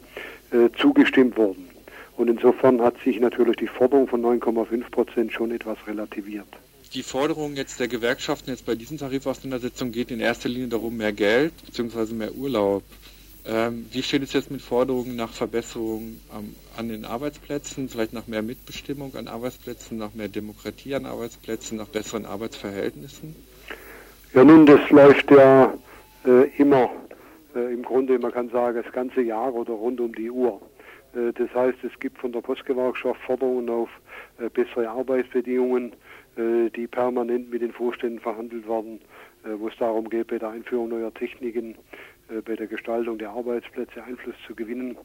äh, zugestimmt worden. Und insofern hat sich natürlich die Forderung von 9,5 Prozent schon etwas relativiert. Die Forderung jetzt der Gewerkschaften jetzt bei diesen Tarifauseinandersetzungen geht in erster Linie darum, mehr Geld bzw. mehr Urlaub. Ähm, wie steht es jetzt mit Forderungen nach Verbesserungen ähm, an den Arbeitsplätzen, vielleicht nach mehr Mitbestimmung an Arbeitsplätzen, nach mehr Demokratie an Arbeitsplätzen, nach besseren Arbeitsverhältnissen? Ja, nun, das läuft ja äh, immer, äh, im Grunde, man kann sagen, das ganze Jahr oder rund um die Uhr. Äh, das heißt, es gibt von der Postgewerkschaft Forderungen auf äh, bessere Arbeitsbedingungen, die permanent mit den Vorständen verhandelt werden, äh, wo es darum geht, bei der Einführung neuer Techniken äh, bei der Gestaltung der Arbeitsplätze Einfluss zu gewinnen.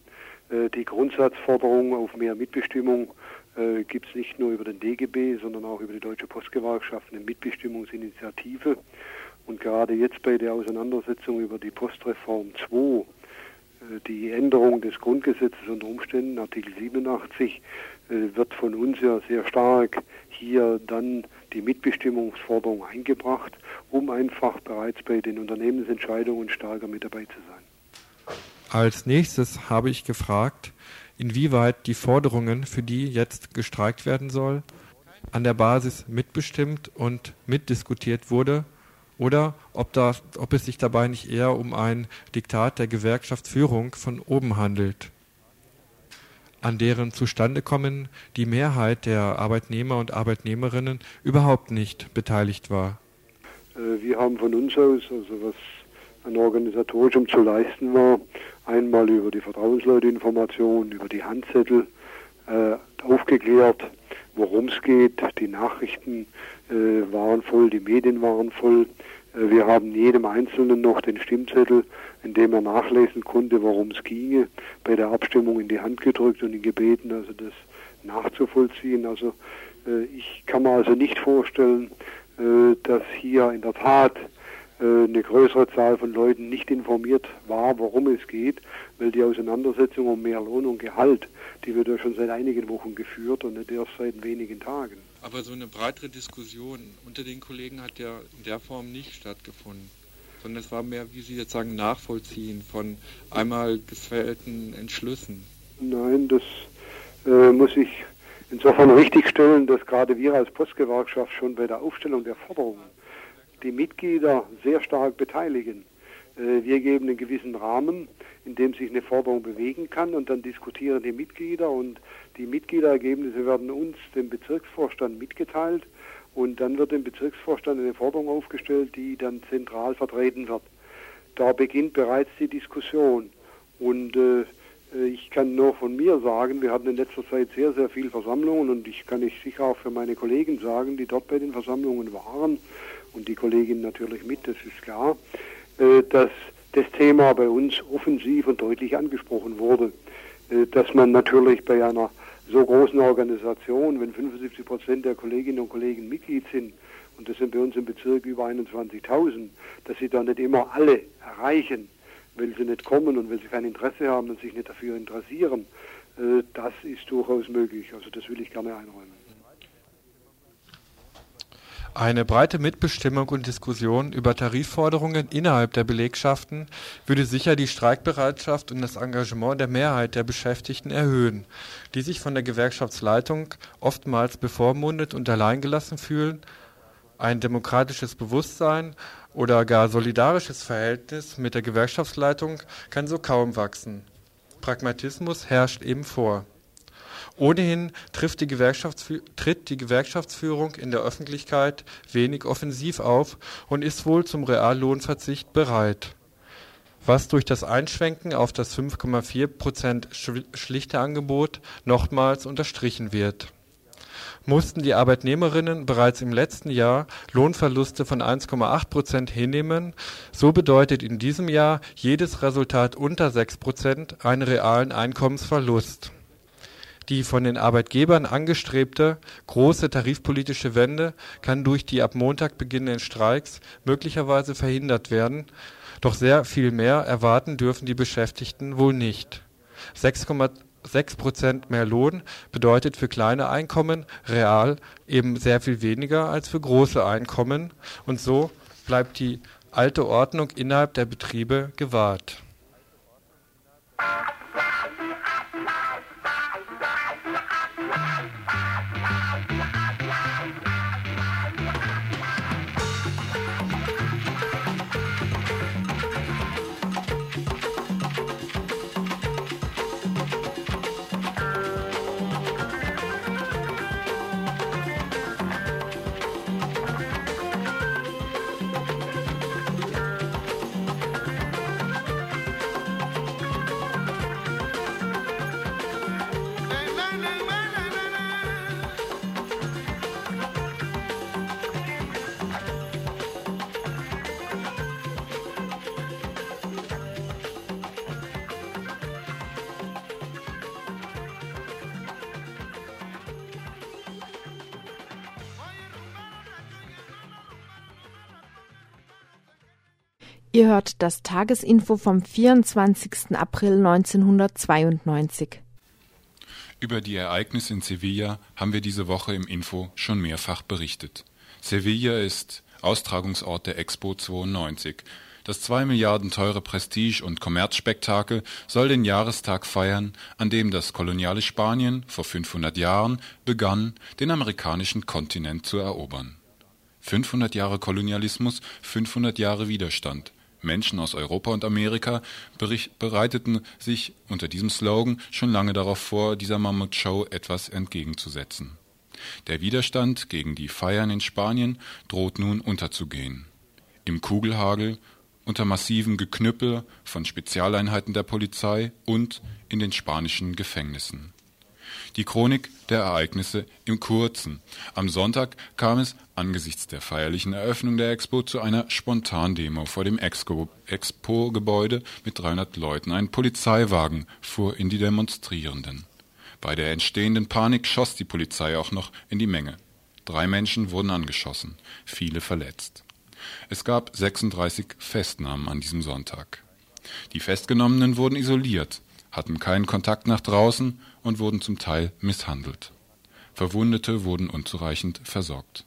Äh, die Grundsatzforderung auf mehr Mitbestimmung äh, gibt es nicht nur über den DGB, sondern auch über die Deutsche Postgewerkschaft eine Mitbestimmungsinitiative. Und gerade jetzt bei der Auseinandersetzung über die Postreform 2, die Änderung des Grundgesetzes unter Umständen, Artikel 87, wird von uns ja sehr stark hier dann die Mitbestimmungsforderung eingebracht, um einfach bereits bei den Unternehmensentscheidungen stärker mit dabei zu sein. Als nächstes habe ich gefragt, inwieweit die Forderungen, für die jetzt gestreikt werden soll, an der Basis mitbestimmt und mitdiskutiert wurde oder ob, da, ob es sich dabei nicht eher um ein Diktat der Gewerkschaftsführung von oben handelt an deren Zustandekommen die Mehrheit der Arbeitnehmer und Arbeitnehmerinnen überhaupt nicht beteiligt war. Äh, wir haben von uns aus, also was an organisatorischem zu leisten war, einmal über die Vertrauensleuteninformation, über die Handzettel äh, aufgeklärt, worum es geht. Die Nachrichten äh, waren voll, die Medien waren voll. Äh, wir haben jedem Einzelnen noch den Stimmzettel, in dem er nachlesen konnte, worum es ginge, bei der Abstimmung in die Hand gedrückt und ihn gebeten, also das nachzuvollziehen. Also äh, ich kann mir also nicht vorstellen, äh, dass hier in der Tat eine größere Zahl von Leuten nicht informiert war, worum es geht, weil die Auseinandersetzung um mehr Lohn und Gehalt, die wird ja schon seit einigen Wochen geführt und nicht erst seit wenigen Tagen. Aber so eine breitere Diskussion unter den Kollegen hat ja in der Form nicht stattgefunden. Sondern es war mehr, wie Sie jetzt sagen, Nachvollziehen von einmal gefällten Entschlüssen. Nein, das äh, muss ich insofern richtigstellen, dass gerade wir als Postgewerkschaft schon bei der Aufstellung der Forderungen die Mitglieder sehr stark beteiligen. Äh, wir geben einen gewissen Rahmen, in dem sich eine Forderung bewegen kann und dann diskutieren die Mitglieder und die Mitgliederergebnisse werden uns, dem Bezirksvorstand, mitgeteilt und dann wird dem Bezirksvorstand eine Forderung aufgestellt, die dann zentral vertreten wird. Da beginnt bereits die Diskussion und äh, ich kann nur von mir sagen, wir hatten in letzter Zeit sehr, sehr viele Versammlungen und ich kann es sicher auch für meine Kollegen sagen, die dort bei den Versammlungen waren und die Kolleginnen natürlich mit, das ist klar, äh, dass das Thema bei uns offensiv und deutlich angesprochen wurde. äh, dass man natürlich bei einer so großen Organisation, wenn 75 Prozent der Kolleginnen und Kollegen Mitglied sind, und das sind bei uns im Bezirk über 21.000, dass sie da nicht immer alle erreichen, weil sie nicht kommen und weil sie kein Interesse haben und sich nicht dafür interessieren. Äh, das ist durchaus möglich. Also das will ich gerne einräumen. Eine breite Mitbestimmung und Diskussion über Tarifforderungen innerhalb der Belegschaften würde sicher die Streikbereitschaft und das Engagement der Mehrheit der Beschäftigten erhöhen, die sich von der Gewerkschaftsleitung oftmals bevormundet und alleingelassen fühlen. Ein demokratisches Bewusstsein oder gar solidarisches Verhältnis mit der Gewerkschaftsleitung kann so kaum wachsen. Pragmatismus herrscht eben vor Ohnehin trifft die tritt die Gewerkschaftsführung in der Öffentlichkeit wenig offensiv auf und ist wohl zum Reallohnverzicht bereit, was durch das Einschwenken auf das 5,4 Prozent schlichte Angebot nochmals unterstrichen wird. Mussten die Arbeitnehmerinnen bereits im letzten Jahr Lohnverluste von 1,8 Prozent hinnehmen, so bedeutet in diesem Jahr jedes Resultat unter 6 Prozent einen realen Einkommensverlust die von den Arbeitgebern angestrebte große tarifpolitische Wende kann durch die ab Montag beginnenden Streiks möglicherweise verhindert werden, doch sehr viel mehr erwarten dürfen die Beschäftigten wohl nicht. 6,6 Prozent mehr Lohn bedeutet für kleine Einkommen real eben sehr viel weniger als für große Einkommen, und so bleibt die alte Ordnung innerhalb der Betriebe gewahrt Ihr hört das Tagesinfo vom 24. April 1992. Über die Ereignisse in Sevilla haben wir diese Woche im Info schon mehrfach berichtet. Sevilla ist Austragungsort der Expo 92. Das zwei Milliarden teure Prestige- und Kommerzspektakel soll den Jahrestag feiern, an dem das koloniale Spanien vor 500 Jahren begann, den amerikanischen Kontinent zu erobern. 500 Jahre Kolonialismus, 500 Jahre Widerstand. Menschen aus Europa und Amerika bereiteten sich unter diesem Slogan schon lange darauf vor, dieser Mammutshow etwas entgegenzusetzen. Der Widerstand gegen die Feiern in Spanien droht nun unterzugehen. Im Kugelhagel, unter massivem Geknüppel von Spezialeinheiten der Polizei und in den spanischen Gefängnissen. Die Chronik der Ereignisse im Kurzen. Am Sonntag kam es angesichts der feierlichen Eröffnung der Expo zu einer Spontandemo vor dem Expo-Gebäude mit 300 Leuten. Ein Polizeiwagen fuhr in die Demonstrierenden. Bei der entstehenden Panik schoss die Polizei auch noch in die Menge. Drei Menschen wurden angeschossen, viele verletzt. Es gab 36 Festnahmen an diesem Sonntag. Die Festgenommenen wurden isoliert, hatten keinen Kontakt nach draußen und wurden zum Teil misshandelt. Verwundete wurden unzureichend versorgt.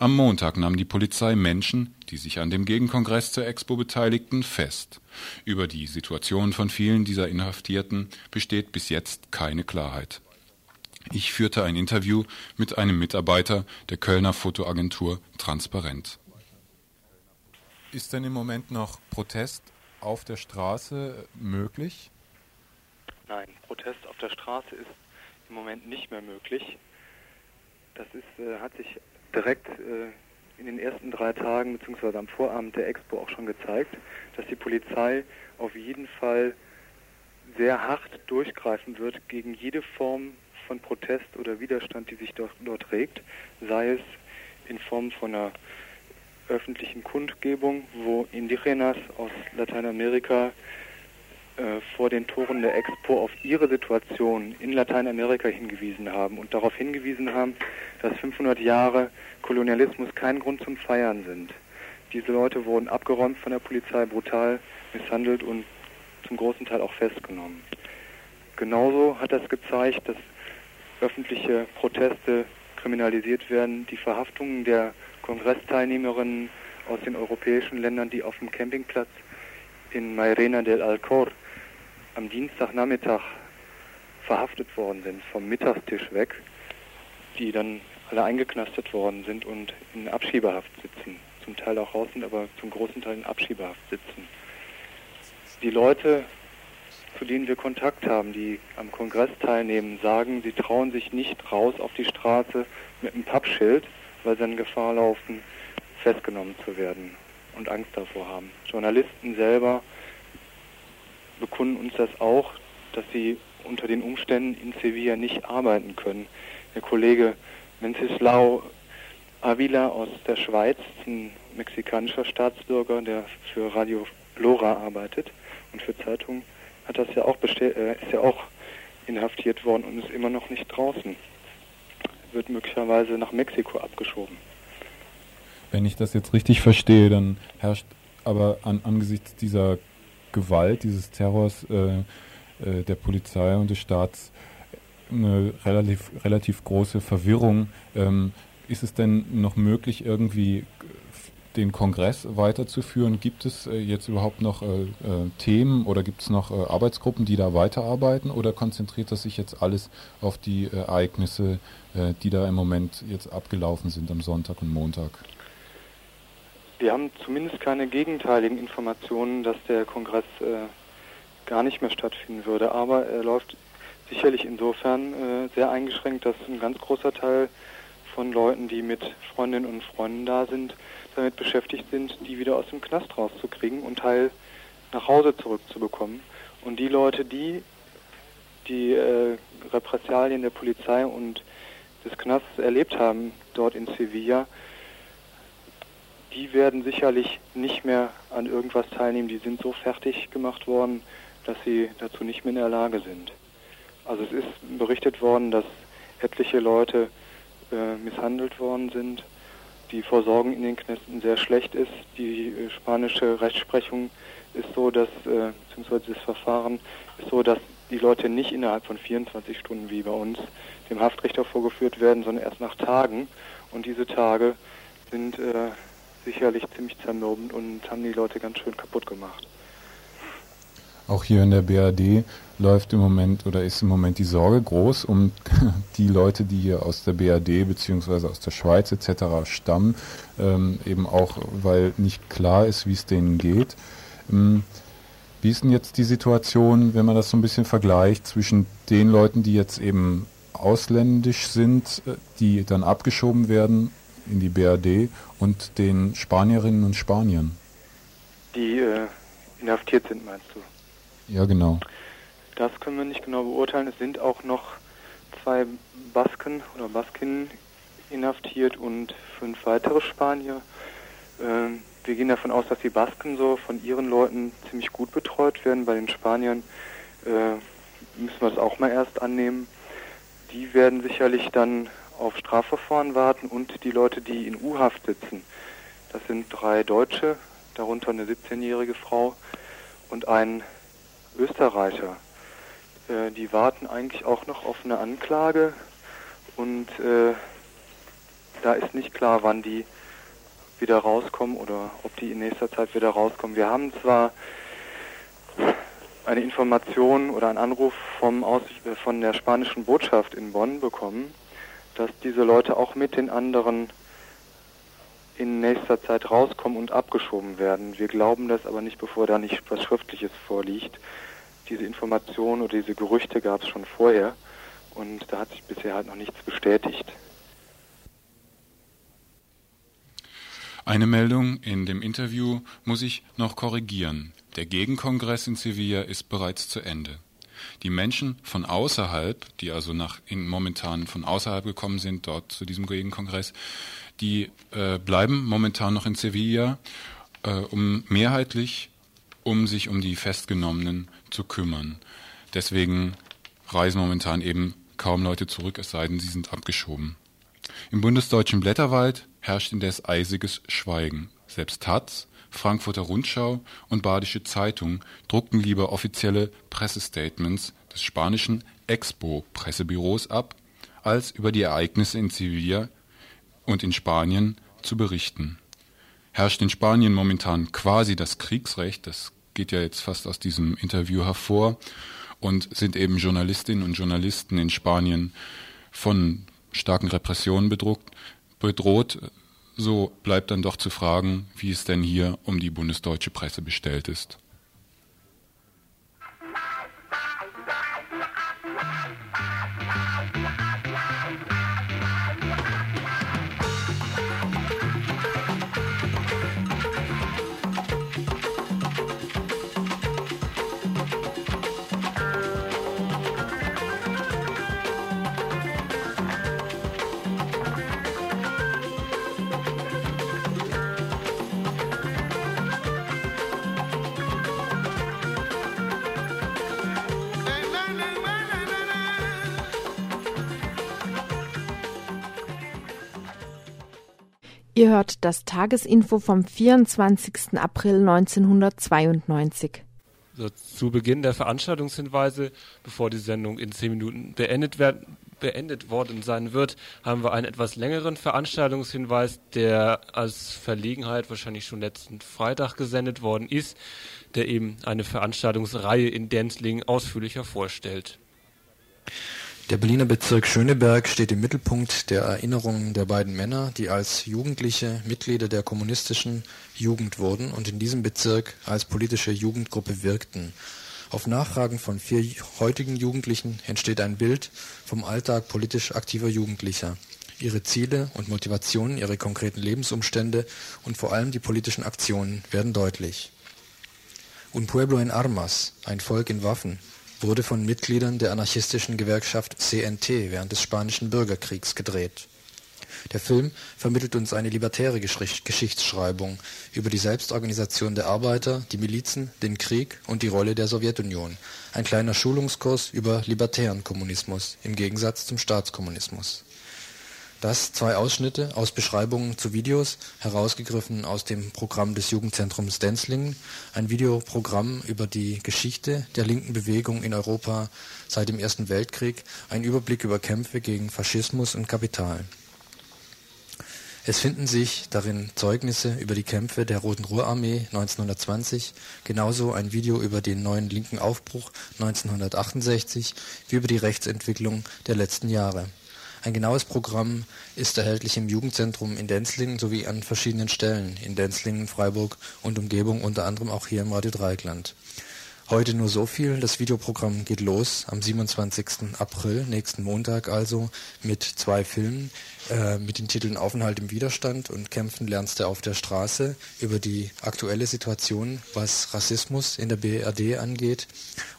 Am Montag nahm die Polizei Menschen, die sich an dem Gegenkongress zur Expo beteiligten, fest. Über die Situation von vielen dieser Inhaftierten besteht bis jetzt keine Klarheit. Ich führte ein Interview mit einem Mitarbeiter der Kölner Fotoagentur Transparent. Ist denn im Moment noch Protest auf der Straße möglich? Nein, Protest auf der Straße ist im Moment nicht mehr möglich. Das ist, äh, hat sich direkt äh, in den ersten drei Tagen bzw. am Vorabend der Expo auch schon gezeigt, dass die Polizei auf jeden Fall sehr hart durchgreifen wird gegen jede Form von Protest oder Widerstand, die sich dort, dort regt, sei es in Form von einer öffentlichen Kundgebung, wo Indigenas aus Lateinamerika äh, vor den Toren der Expo auf ihre Situation in Lateinamerika hingewiesen haben und darauf hingewiesen haben, dass 500 Jahre Kolonialismus kein Grund zum Feiern sind. Diese Leute wurden abgeräumt von der Polizei, brutal misshandelt und zum großen Teil auch festgenommen. Genauso hat das gezeigt, dass öffentliche Proteste kriminalisiert werden. Die Verhaftungen der Kongressteilnehmerinnen aus den europäischen Ländern, die auf dem Campingplatz in Mairena del Alcor am Dienstagnachmittag verhaftet worden sind, vom Mittagstisch weg, die dann alle eingeknastet worden sind und in Abschiebehaft sitzen. Zum Teil auch raus sind, aber zum großen Teil in Abschiebehaft sitzen. Die Leute, zu denen wir Kontakt haben, die am Kongress teilnehmen, sagen, sie trauen sich nicht raus auf die Straße mit einem Pappschild, weil sie in Gefahr laufen, festgenommen zu werden und Angst davor haben. Journalisten selber bekunden uns das auch, dass sie unter den Umständen in Sevilla nicht arbeiten können. Der Kollege Wenceslao Avila aus der Schweiz, ein mexikanischer Staatsbürger, der für Radio Lora arbeitet und für Zeitungen, hat das ja auch äh, ist ja auch inhaftiert worden und ist immer noch nicht draußen. Wird möglicherweise nach Mexiko abgeschoben. Wenn ich das jetzt richtig verstehe, dann herrscht aber an, angesichts dieser Gewalt, dieses Terrors äh, äh, der Polizei und des Staats eine relativ, relativ große Verwirrung. Ähm, ist es denn noch möglich, irgendwie den Kongress weiterzuführen? Gibt es äh, jetzt überhaupt noch äh, äh, Themen oder gibt es noch äh, Arbeitsgruppen, die da weiterarbeiten oder konzentriert das sich jetzt alles auf die Ereignisse, die da im Moment jetzt abgelaufen sind am Sonntag und Montag? Wir haben zumindest keine gegenteiligen Informationen, dass der Kongress äh, gar nicht mehr stattfinden würde, aber er läuft sicherlich insofern äh, sehr eingeschränkt, dass ein ganz großer Teil von Leuten, die mit Freundinnen und Freunden da sind, damit beschäftigt sind, die wieder aus dem Knast rauszukriegen und Teil nach Hause zurückzubekommen. Und die Leute, die die äh, Repressalien der Polizei und des Knasts erlebt haben dort in Sevilla, die werden sicherlich nicht mehr an irgendwas teilnehmen. Die sind so fertig gemacht worden, dass sie dazu nicht mehr in der Lage sind. Also es ist berichtet worden, dass etliche Leute äh, misshandelt worden sind, die Versorgung in den Knästen sehr schlecht ist. Die äh, spanische Rechtsprechung ist so, dass, äh, beziehungsweise das Verfahren ist so, dass die Leute nicht innerhalb von 24 Stunden wie bei uns dem Haftrichter vorgeführt werden, sondern erst nach Tagen. Und diese Tage sind äh, sicherlich ziemlich zermürbend und haben die Leute ganz schön kaputt gemacht. Auch hier in der BRD läuft im Moment oder ist im Moment die Sorge groß um die Leute, die hier aus der BRD bzw. aus der Schweiz etc. stammen, ähm, eben auch, weil nicht klar ist, wie es denen geht. Ähm, wie ist denn jetzt die Situation, wenn man das so ein bisschen vergleicht zwischen den Leuten, die jetzt eben ausländisch sind, äh, die dann abgeschoben werden in die BRD und den Spanierinnen und Spaniern? Die äh, inhaftiert sind, meinst du? Ja, genau. Das können wir nicht genau beurteilen. Es sind auch noch zwei Basken oder Baskinnen inhaftiert und fünf weitere Spanier. Ähm, wir gehen davon aus, dass die Basken so von ihren Leuten ziemlich gut betreut werden. Bei den Spaniern äh, müssen wir es auch mal erst annehmen. Die werden sicherlich dann auf Strafverfahren warten und die Leute, die in U-Haft sitzen. Das sind drei Deutsche, darunter eine 17-jährige Frau und ein Österreicher. Äh, die warten eigentlich auch noch auf eine Anklage und äh, da ist nicht klar, wann die wieder rauskommen oder ob die in nächster Zeit wieder rauskommen. Wir haben zwar eine Information oder einen Anruf vom Aus äh, von der spanischen Botschaft in Bonn bekommen, dass diese Leute auch mit den anderen in nächster Zeit rauskommen und abgeschoben werden. Wir glauben das aber nicht, bevor da nicht was Schriftliches vorliegt. Diese Informationen oder diese Gerüchte gab es schon vorher und da hat sich bisher halt noch nichts bestätigt. Eine Meldung in dem Interview muss ich noch korrigieren. Der Gegenkongress in Sevilla ist bereits zu Ende. Die Menschen von außerhalb, die also nach in, momentan von außerhalb gekommen sind, dort zu diesem Gegenkongress, die äh, bleiben momentan noch in Sevilla, äh, um mehrheitlich um sich um die Festgenommenen zu kümmern. Deswegen reisen momentan eben kaum Leute zurück, es sei denn, sie sind abgeschoben. Im bundesdeutschen Blätterwald herrscht indes eisiges Schweigen. Selbst Taz, Frankfurter Rundschau und Badische Zeitung druckten lieber offizielle Pressestatements des spanischen Expo-Pressebüros ab, als über die Ereignisse in Sevilla und in Spanien zu berichten. Herrscht in Spanien momentan quasi das Kriegsrecht, das geht ja jetzt fast aus diesem Interview hervor, und sind eben Journalistinnen und Journalisten in Spanien von starken Repressionen bedruckt, bedroht, so bleibt dann doch zu fragen, wie es denn hier um die bundesdeutsche Presse bestellt ist. Ihr hört das Tagesinfo vom 24. April 1992. So, zu Beginn der Veranstaltungshinweise, bevor die Sendung in zehn Minuten beendet, werden, beendet worden sein wird, haben wir einen etwas längeren Veranstaltungshinweis, der als Verlegenheit wahrscheinlich schon letzten Freitag gesendet worden ist, der eben eine Veranstaltungsreihe in Denzlingen ausführlicher vorstellt. Der Berliner Bezirk Schöneberg steht im Mittelpunkt der Erinnerungen der beiden Männer, die als Jugendliche Mitglieder der kommunistischen Jugend wurden und in diesem Bezirk als politische Jugendgruppe wirkten. Auf Nachfragen von vier heutigen Jugendlichen entsteht ein Bild vom Alltag politisch aktiver Jugendlicher. Ihre Ziele und Motivationen, ihre konkreten Lebensumstände und vor allem die politischen Aktionen werden deutlich. Un pueblo en armas, ein Volk in Waffen, wurde von Mitgliedern der anarchistischen Gewerkschaft CNT während des Spanischen Bürgerkriegs gedreht. Der Film vermittelt uns eine libertäre Geschichtsschreibung über die Selbstorganisation der Arbeiter, die Milizen, den Krieg und die Rolle der Sowjetunion. Ein kleiner Schulungskurs über libertären Kommunismus im Gegensatz zum Staatskommunismus das zwei Ausschnitte aus Beschreibungen zu Videos, herausgegriffen aus dem Programm des Jugendzentrums Denzlingen, ein Videoprogramm über die Geschichte der linken Bewegung in Europa seit dem Ersten Weltkrieg, ein Überblick über Kämpfe gegen Faschismus und Kapital. Es finden sich darin Zeugnisse über die Kämpfe der Roten Ruhrarmee 1920, genauso ein Video über den neuen linken Aufbruch 1968 wie über die Rechtsentwicklung der letzten Jahre ein genaues Programm ist erhältlich im Jugendzentrum in Denzlingen sowie an verschiedenen Stellen in Denzlingen, Freiburg und Umgebung, unter anderem auch hier im Radio Dreieckland. Heute nur so viel. Das Videoprogramm geht los am 27. April, nächsten Montag also, mit zwei Filmen äh, mit den Titeln Aufenthalt im Widerstand und Kämpfen lernst du auf der Straße über die aktuelle Situation, was Rassismus in der BRD angeht.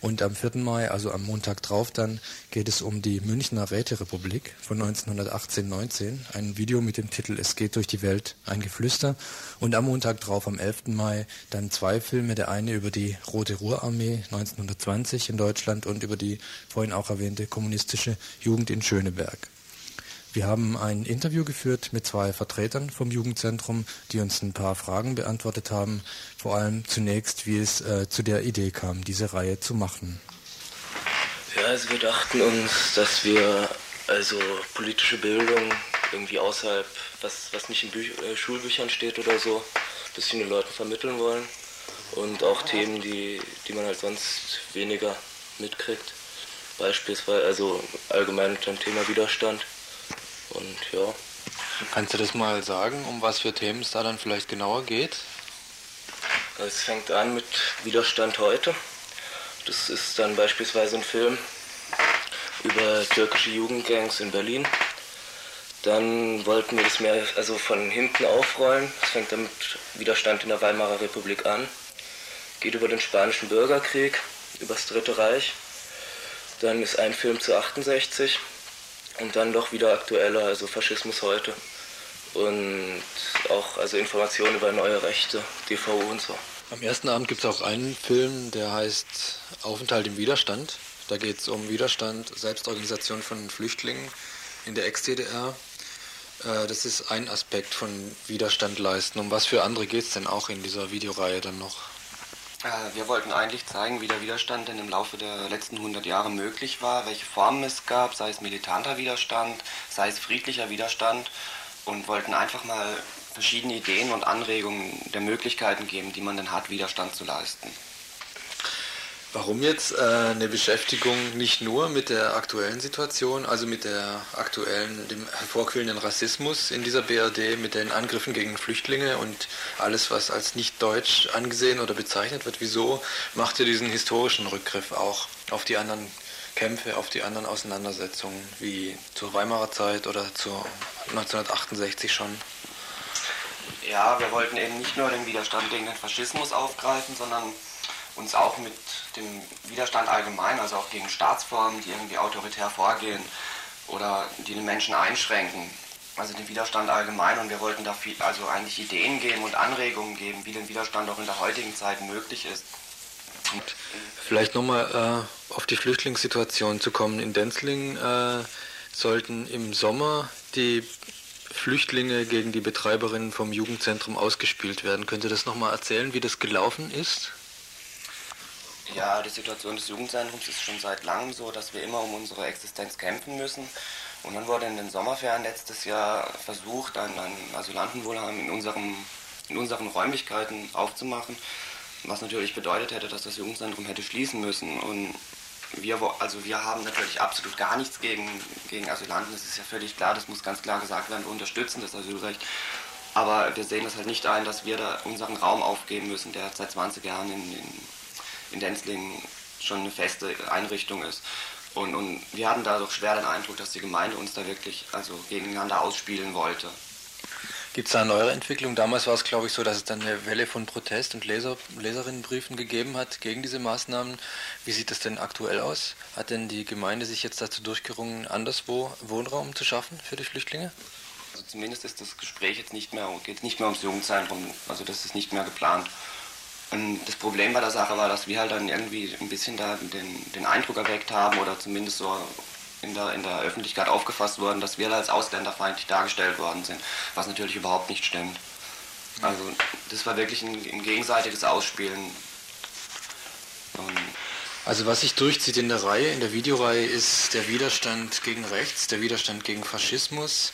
Und am 4. Mai, also am Montag drauf dann, geht es um die Münchner Räterepublik von 1918-19. Ein Video mit dem Titel Es geht durch die Welt, ein Geflüster. Und am Montag drauf, am 11. Mai, dann zwei Filme. Der eine über die Rote Ruhrarmee 1920 in Deutschland und über die vorhin auch erwähnte kommunistische Jugend in Schöneberg. Wir haben ein Interview geführt mit zwei Vertretern vom Jugendzentrum, die uns ein paar Fragen beantwortet haben. Vor allem zunächst, wie es äh, zu der Idee kam, diese Reihe zu machen. Ja, also wir dachten uns, dass wir also politische Bildung irgendwie außerhalb, was, was nicht in Büch äh, Schulbüchern steht oder so, ein bisschen den Leuten vermitteln wollen. Und auch Themen, die, die man halt sonst weniger mitkriegt. Beispielsweise, also allgemein unter dem Thema Widerstand. Und ja. Kannst du das mal sagen, um was für Themen es da dann vielleicht genauer geht? Es fängt an mit Widerstand heute. Das ist dann beispielsweise ein Film über türkische Jugendgangs in Berlin. Dann wollten wir das mehr also von hinten aufrollen. Es fängt dann mit Widerstand in der Weimarer Republik an. Geht über den spanischen Bürgerkrieg, über das Dritte Reich. Dann ist ein Film zu 68 und dann doch wieder aktueller, also Faschismus heute. Und auch also Informationen über neue Rechte, DVU und so. Am ersten Abend gibt es auch einen Film, der heißt Aufenthalt im Widerstand. Da geht es um Widerstand, Selbstorganisation von Flüchtlingen in der Ex-DDR. Äh, das ist ein Aspekt von Widerstand leisten. Um was für andere geht es denn auch in dieser Videoreihe dann noch? Äh, wir wollten eigentlich zeigen, wie der Widerstand denn im Laufe der letzten 100 Jahre möglich war, welche Formen es gab, sei es militanter Widerstand, sei es friedlicher Widerstand und wollten einfach mal verschiedene Ideen und Anregungen der Möglichkeiten geben, die man denn hat, Widerstand zu leisten. Warum jetzt äh, eine Beschäftigung nicht nur mit der aktuellen Situation, also mit der aktuellen, dem hervorquellenden Rassismus in dieser BRD, mit den Angriffen gegen Flüchtlinge und alles, was als nicht deutsch angesehen oder bezeichnet wird? Wieso macht ihr diesen historischen Rückgriff auch auf die anderen Kämpfe, auf die anderen Auseinandersetzungen, wie zur Weimarer Zeit oder zu 1968 schon? Ja, wir wollten eben nicht nur den Widerstand gegen den Faschismus aufgreifen, sondern uns auch mit dem Widerstand allgemein, also auch gegen Staatsformen, die irgendwie autoritär vorgehen oder die den Menschen einschränken, also den Widerstand allgemein und wir wollten da viel, also eigentlich Ideen geben und Anregungen geben, wie den Widerstand auch in der heutigen Zeit möglich ist. Und vielleicht nochmal äh, auf die Flüchtlingssituation zu kommen. In Denzling äh, sollten im Sommer die Flüchtlinge gegen die Betreiberinnen vom Jugendzentrum ausgespielt werden. Könnt ihr das nochmal erzählen, wie das gelaufen ist? Ja, die Situation des Jugendzentrums ist schon seit langem so, dass wir immer um unsere Existenz kämpfen müssen. Und dann wurde in den Sommerferien letztes Jahr versucht, ein, ein Asylantenwohnheim in, unserem, in unseren Räumlichkeiten aufzumachen, was natürlich bedeutet hätte, dass das Jugendzentrum hätte schließen müssen. Und wir, also wir haben natürlich absolut gar nichts gegen, gegen Asylanten, das ist ja völlig klar, das muss ganz klar gesagt werden, wir unterstützen das Asylrecht. Aber wir sehen das halt nicht ein, dass wir da unseren Raum aufgeben müssen, der seit 20 Jahren in, in, in Denzlingen schon eine feste Einrichtung ist. Und, und wir hatten da doch schwer den Eindruck, dass die Gemeinde uns da wirklich also gegeneinander ausspielen wollte. Gibt es da eine neuere Entwicklung? Damals war es, glaube ich, so, dass es dann eine Welle von Protest und Leser, Leserinnenbriefen gegeben hat gegen diese Maßnahmen. Wie sieht das denn aktuell aus? Hat denn die Gemeinde sich jetzt dazu durchgerungen, anderswo Wohnraum zu schaffen für die Flüchtlinge? Also zumindest ist das Gespräch jetzt nicht mehr, geht nicht mehr ums Jugendzentrum, also das ist nicht mehr geplant. Und das Problem bei der Sache war, dass wir halt dann irgendwie ein bisschen da den, den Eindruck erweckt haben oder zumindest so in der, in der Öffentlichkeit aufgefasst wurden, dass wir als ausländerfeindlich dargestellt worden sind, was natürlich überhaupt nicht stimmt. Also das war wirklich ein, ein gegenseitiges Ausspielen. Und also was sich durchzieht in der Reihe, in der Videoreihe, ist der Widerstand gegen Rechts, der Widerstand gegen Faschismus,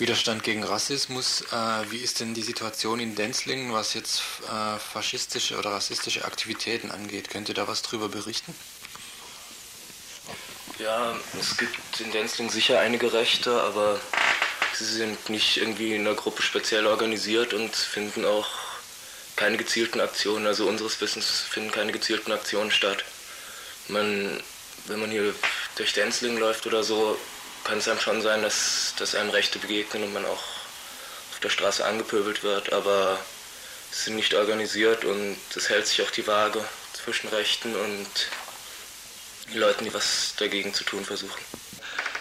Widerstand gegen Rassismus. Äh, wie ist denn die Situation in Denzlingen, was jetzt äh, faschistische oder rassistische Aktivitäten angeht? Könnt ihr da was drüber berichten? Ja, es gibt in Denzling sicher einige Rechte, aber sie sind nicht irgendwie in einer Gruppe speziell organisiert und finden auch keine gezielten Aktionen. Also unseres Wissens finden keine gezielten Aktionen statt. Man, wenn man hier durch Denzling läuft oder so, kann es einem schon sein, dass, dass einem Rechte begegnen und man auch auf der Straße angepöbelt wird, aber sie sind nicht organisiert und es hält sich auch die Waage zwischen Rechten und Leuten, die was dagegen zu tun versuchen.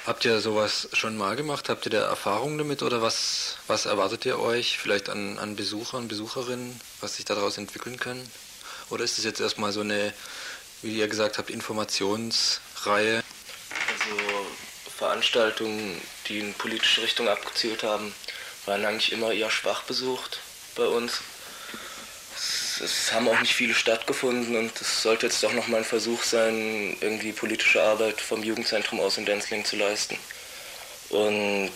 Habt ihr sowas schon mal gemacht? Habt ihr da Erfahrungen damit oder was, was erwartet ihr euch vielleicht an, an Besuchern, Besucherinnen, was sich daraus entwickeln kann? Oder ist es jetzt erstmal so eine, wie ihr gesagt habt, Informationsreihe? Also Veranstaltungen, die in politische Richtung abgezielt haben, waren eigentlich immer eher schwach besucht bei uns es haben auch nicht viele stattgefunden und es sollte jetzt doch nochmal ein Versuch sein, irgendwie politische Arbeit vom Jugendzentrum aus in Denzling zu leisten. Und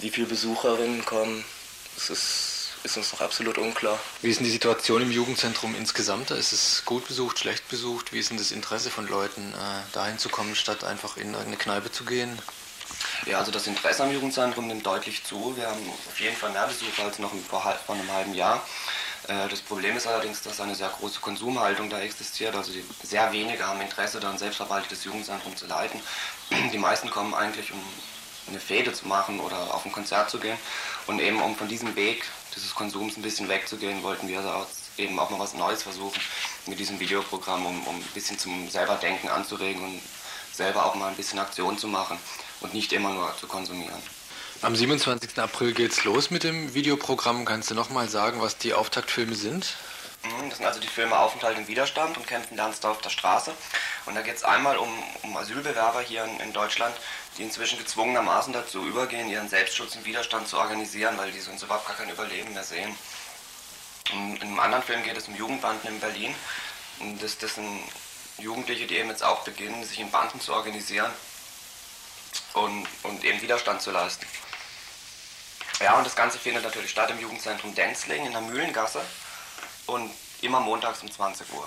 wie viele Besucherinnen kommen, das ist, ist uns noch absolut unklar. Wie ist denn die Situation im Jugendzentrum insgesamt? Ist es gut besucht, schlecht besucht? Wie ist denn das Interesse von Leuten, äh, dahin zu kommen, statt einfach in eine Kneipe zu gehen? Ja, also das Interesse am Jugendzentrum nimmt deutlich zu. Wir haben auf jeden Fall mehr Besucher als noch vor, vor einem halben Jahr. Äh, das Problem ist allerdings, dass eine sehr große Konsumhaltung da existiert. Also sehr wenige haben Interesse, da ein selbstverwaltetes Jugendzentrum zu leiten. Die meisten kommen eigentlich, um eine Fete zu machen oder auf ein Konzert zu gehen. Und eben um von diesem Weg dieses Konsums ein bisschen wegzugehen, wollten wir da eben auch mal was Neues versuchen mit diesem Videoprogramm, um, um ein bisschen zum selberdenken anzuregen und selber auch mal ein bisschen Aktion zu machen und nicht immer nur zu konsumieren. Am 27. April geht's los mit dem Videoprogramm. Kannst du noch mal sagen, was die Auftaktfilme sind? Mhm, das sind also die Filme Aufenthalt im Widerstand und Kämpfen lernst du auf der Straße. Und da geht es einmal um, um Asylbewerber hier in, in, Deutschland, die inzwischen gezwungenermaßen dazu übergehen, ihren Selbstschutz im Widerstand zu organisieren, weil die sonst überhaupt gar kein Überleben mehr sehen. In, in einem anderen Film geht es um Jugendbanden in Berlin. Und das, das sind Jugendliche, die eben jetzt auch beginnen, sich in Banden zu organisieren und, und eben Widerstand zu leisten. Ja, und das Ganze findet natürlich statt im Jugendzentrum Denzling in der Mühlengasse und immer montags um 20 Uhr.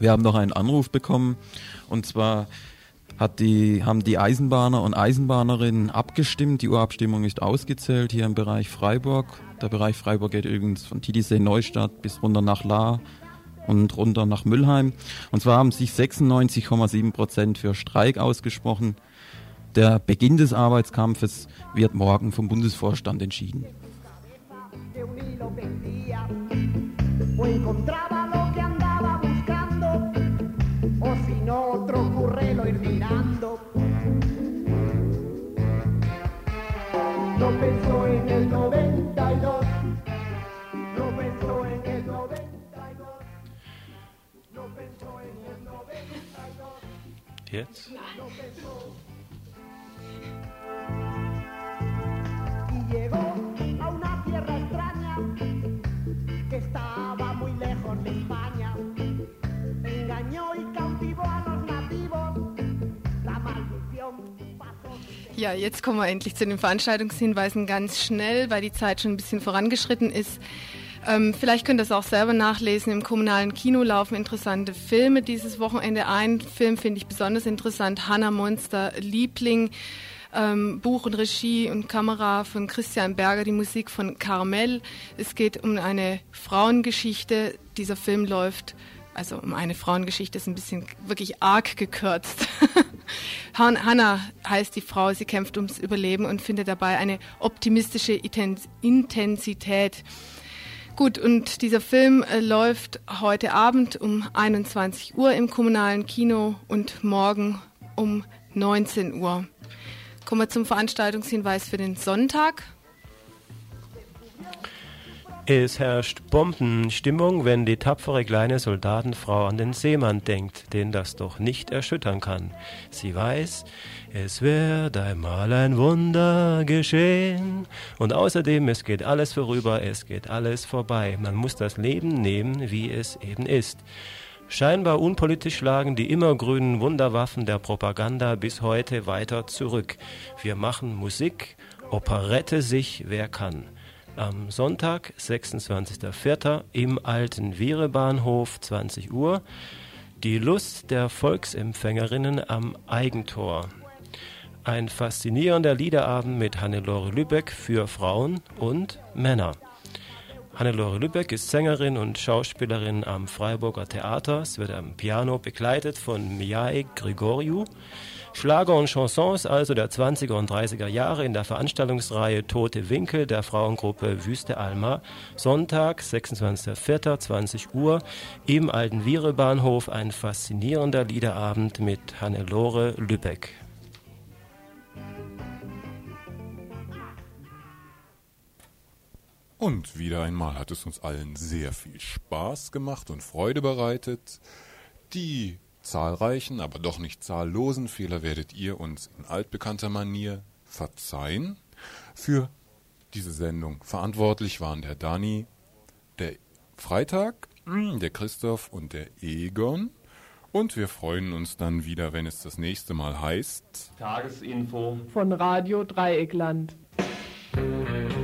Wir haben noch einen Anruf bekommen und zwar hat die, haben die Eisenbahner und Eisenbahnerinnen abgestimmt. Die Urabstimmung ist ausgezählt hier im Bereich Freiburg. Der Bereich Freiburg geht übrigens von Titisee Neustadt bis runter nach Lahr und runter nach Müllheim. Und zwar haben sich 96,7 Prozent für Streik ausgesprochen. Der Beginn des Arbeitskampfes wird morgen vom Bundesvorstand entschieden. Otro currelo ir mirando. No pensó en el 92, no pensó en el 92, no pensó en el 92. Jetzt? Ja, jetzt kommen wir endlich zu den Veranstaltungshinweisen ganz schnell, weil die Zeit schon ein bisschen vorangeschritten ist. Ähm, vielleicht könnt ihr es auch selber nachlesen. Im kommunalen Kino laufen interessante Filme dieses Wochenende. Ein Film finde ich besonders interessant, Hannah Monster Liebling. Ähm, Buch und Regie und Kamera von Christian Berger, die Musik von Carmel. Es geht um eine Frauengeschichte. Dieser Film läuft also um eine Frauengeschichte ist ein bisschen wirklich arg gekürzt. Hannah heißt die Frau, sie kämpft ums Überleben und findet dabei eine optimistische Intensität. Gut, und dieser Film äh, läuft heute Abend um 21 Uhr im kommunalen Kino und morgen um 19 Uhr. Kommen wir zum Veranstaltungshinweis für den Sonntag. Es herrscht Bombenstimmung, wenn die tapfere kleine Soldatenfrau an den Seemann denkt, den das doch nicht erschüttern kann. Sie weiß, es wird einmal ein Wunder geschehen. Und außerdem, es geht alles vorüber, es geht alles vorbei. Man muss das Leben nehmen, wie es eben ist. Scheinbar unpolitisch lagen die immergrünen Wunderwaffen der Propaganda bis heute weiter zurück. Wir machen Musik, Operette sich, wer kann am Sonntag, 26.04. im alten Vierebahnhof, 20 Uhr. Die Lust der Volksempfängerinnen am Eigentor. Ein faszinierender Liederabend mit Hannelore Lübeck für Frauen und Männer. Hannelore Lübeck ist Sängerin und Schauspielerin am Freiburger Theater. Es wird am Piano begleitet von Miae Grigoriou. Schlager und Chansons also der 20er und 30er Jahre in der Veranstaltungsreihe Tote Winkel der Frauengruppe Wüste Alma. Sonntag, 26.04.20 Uhr im alten Vierebahnhof ein faszinierender Liederabend mit Hannelore Lübeck. Und wieder einmal hat es uns allen sehr viel Spaß gemacht und Freude bereitet. Die zahlreichen, aber doch nicht zahllosen Fehler werdet ihr uns in altbekannter Manier verzeihen. Für diese Sendung verantwortlich waren der Dani, der Freitag, der Christoph und der Egon. Und wir freuen uns dann wieder, wenn es das nächste Mal heißt Tagesinfo von Radio Dreieckland. Musik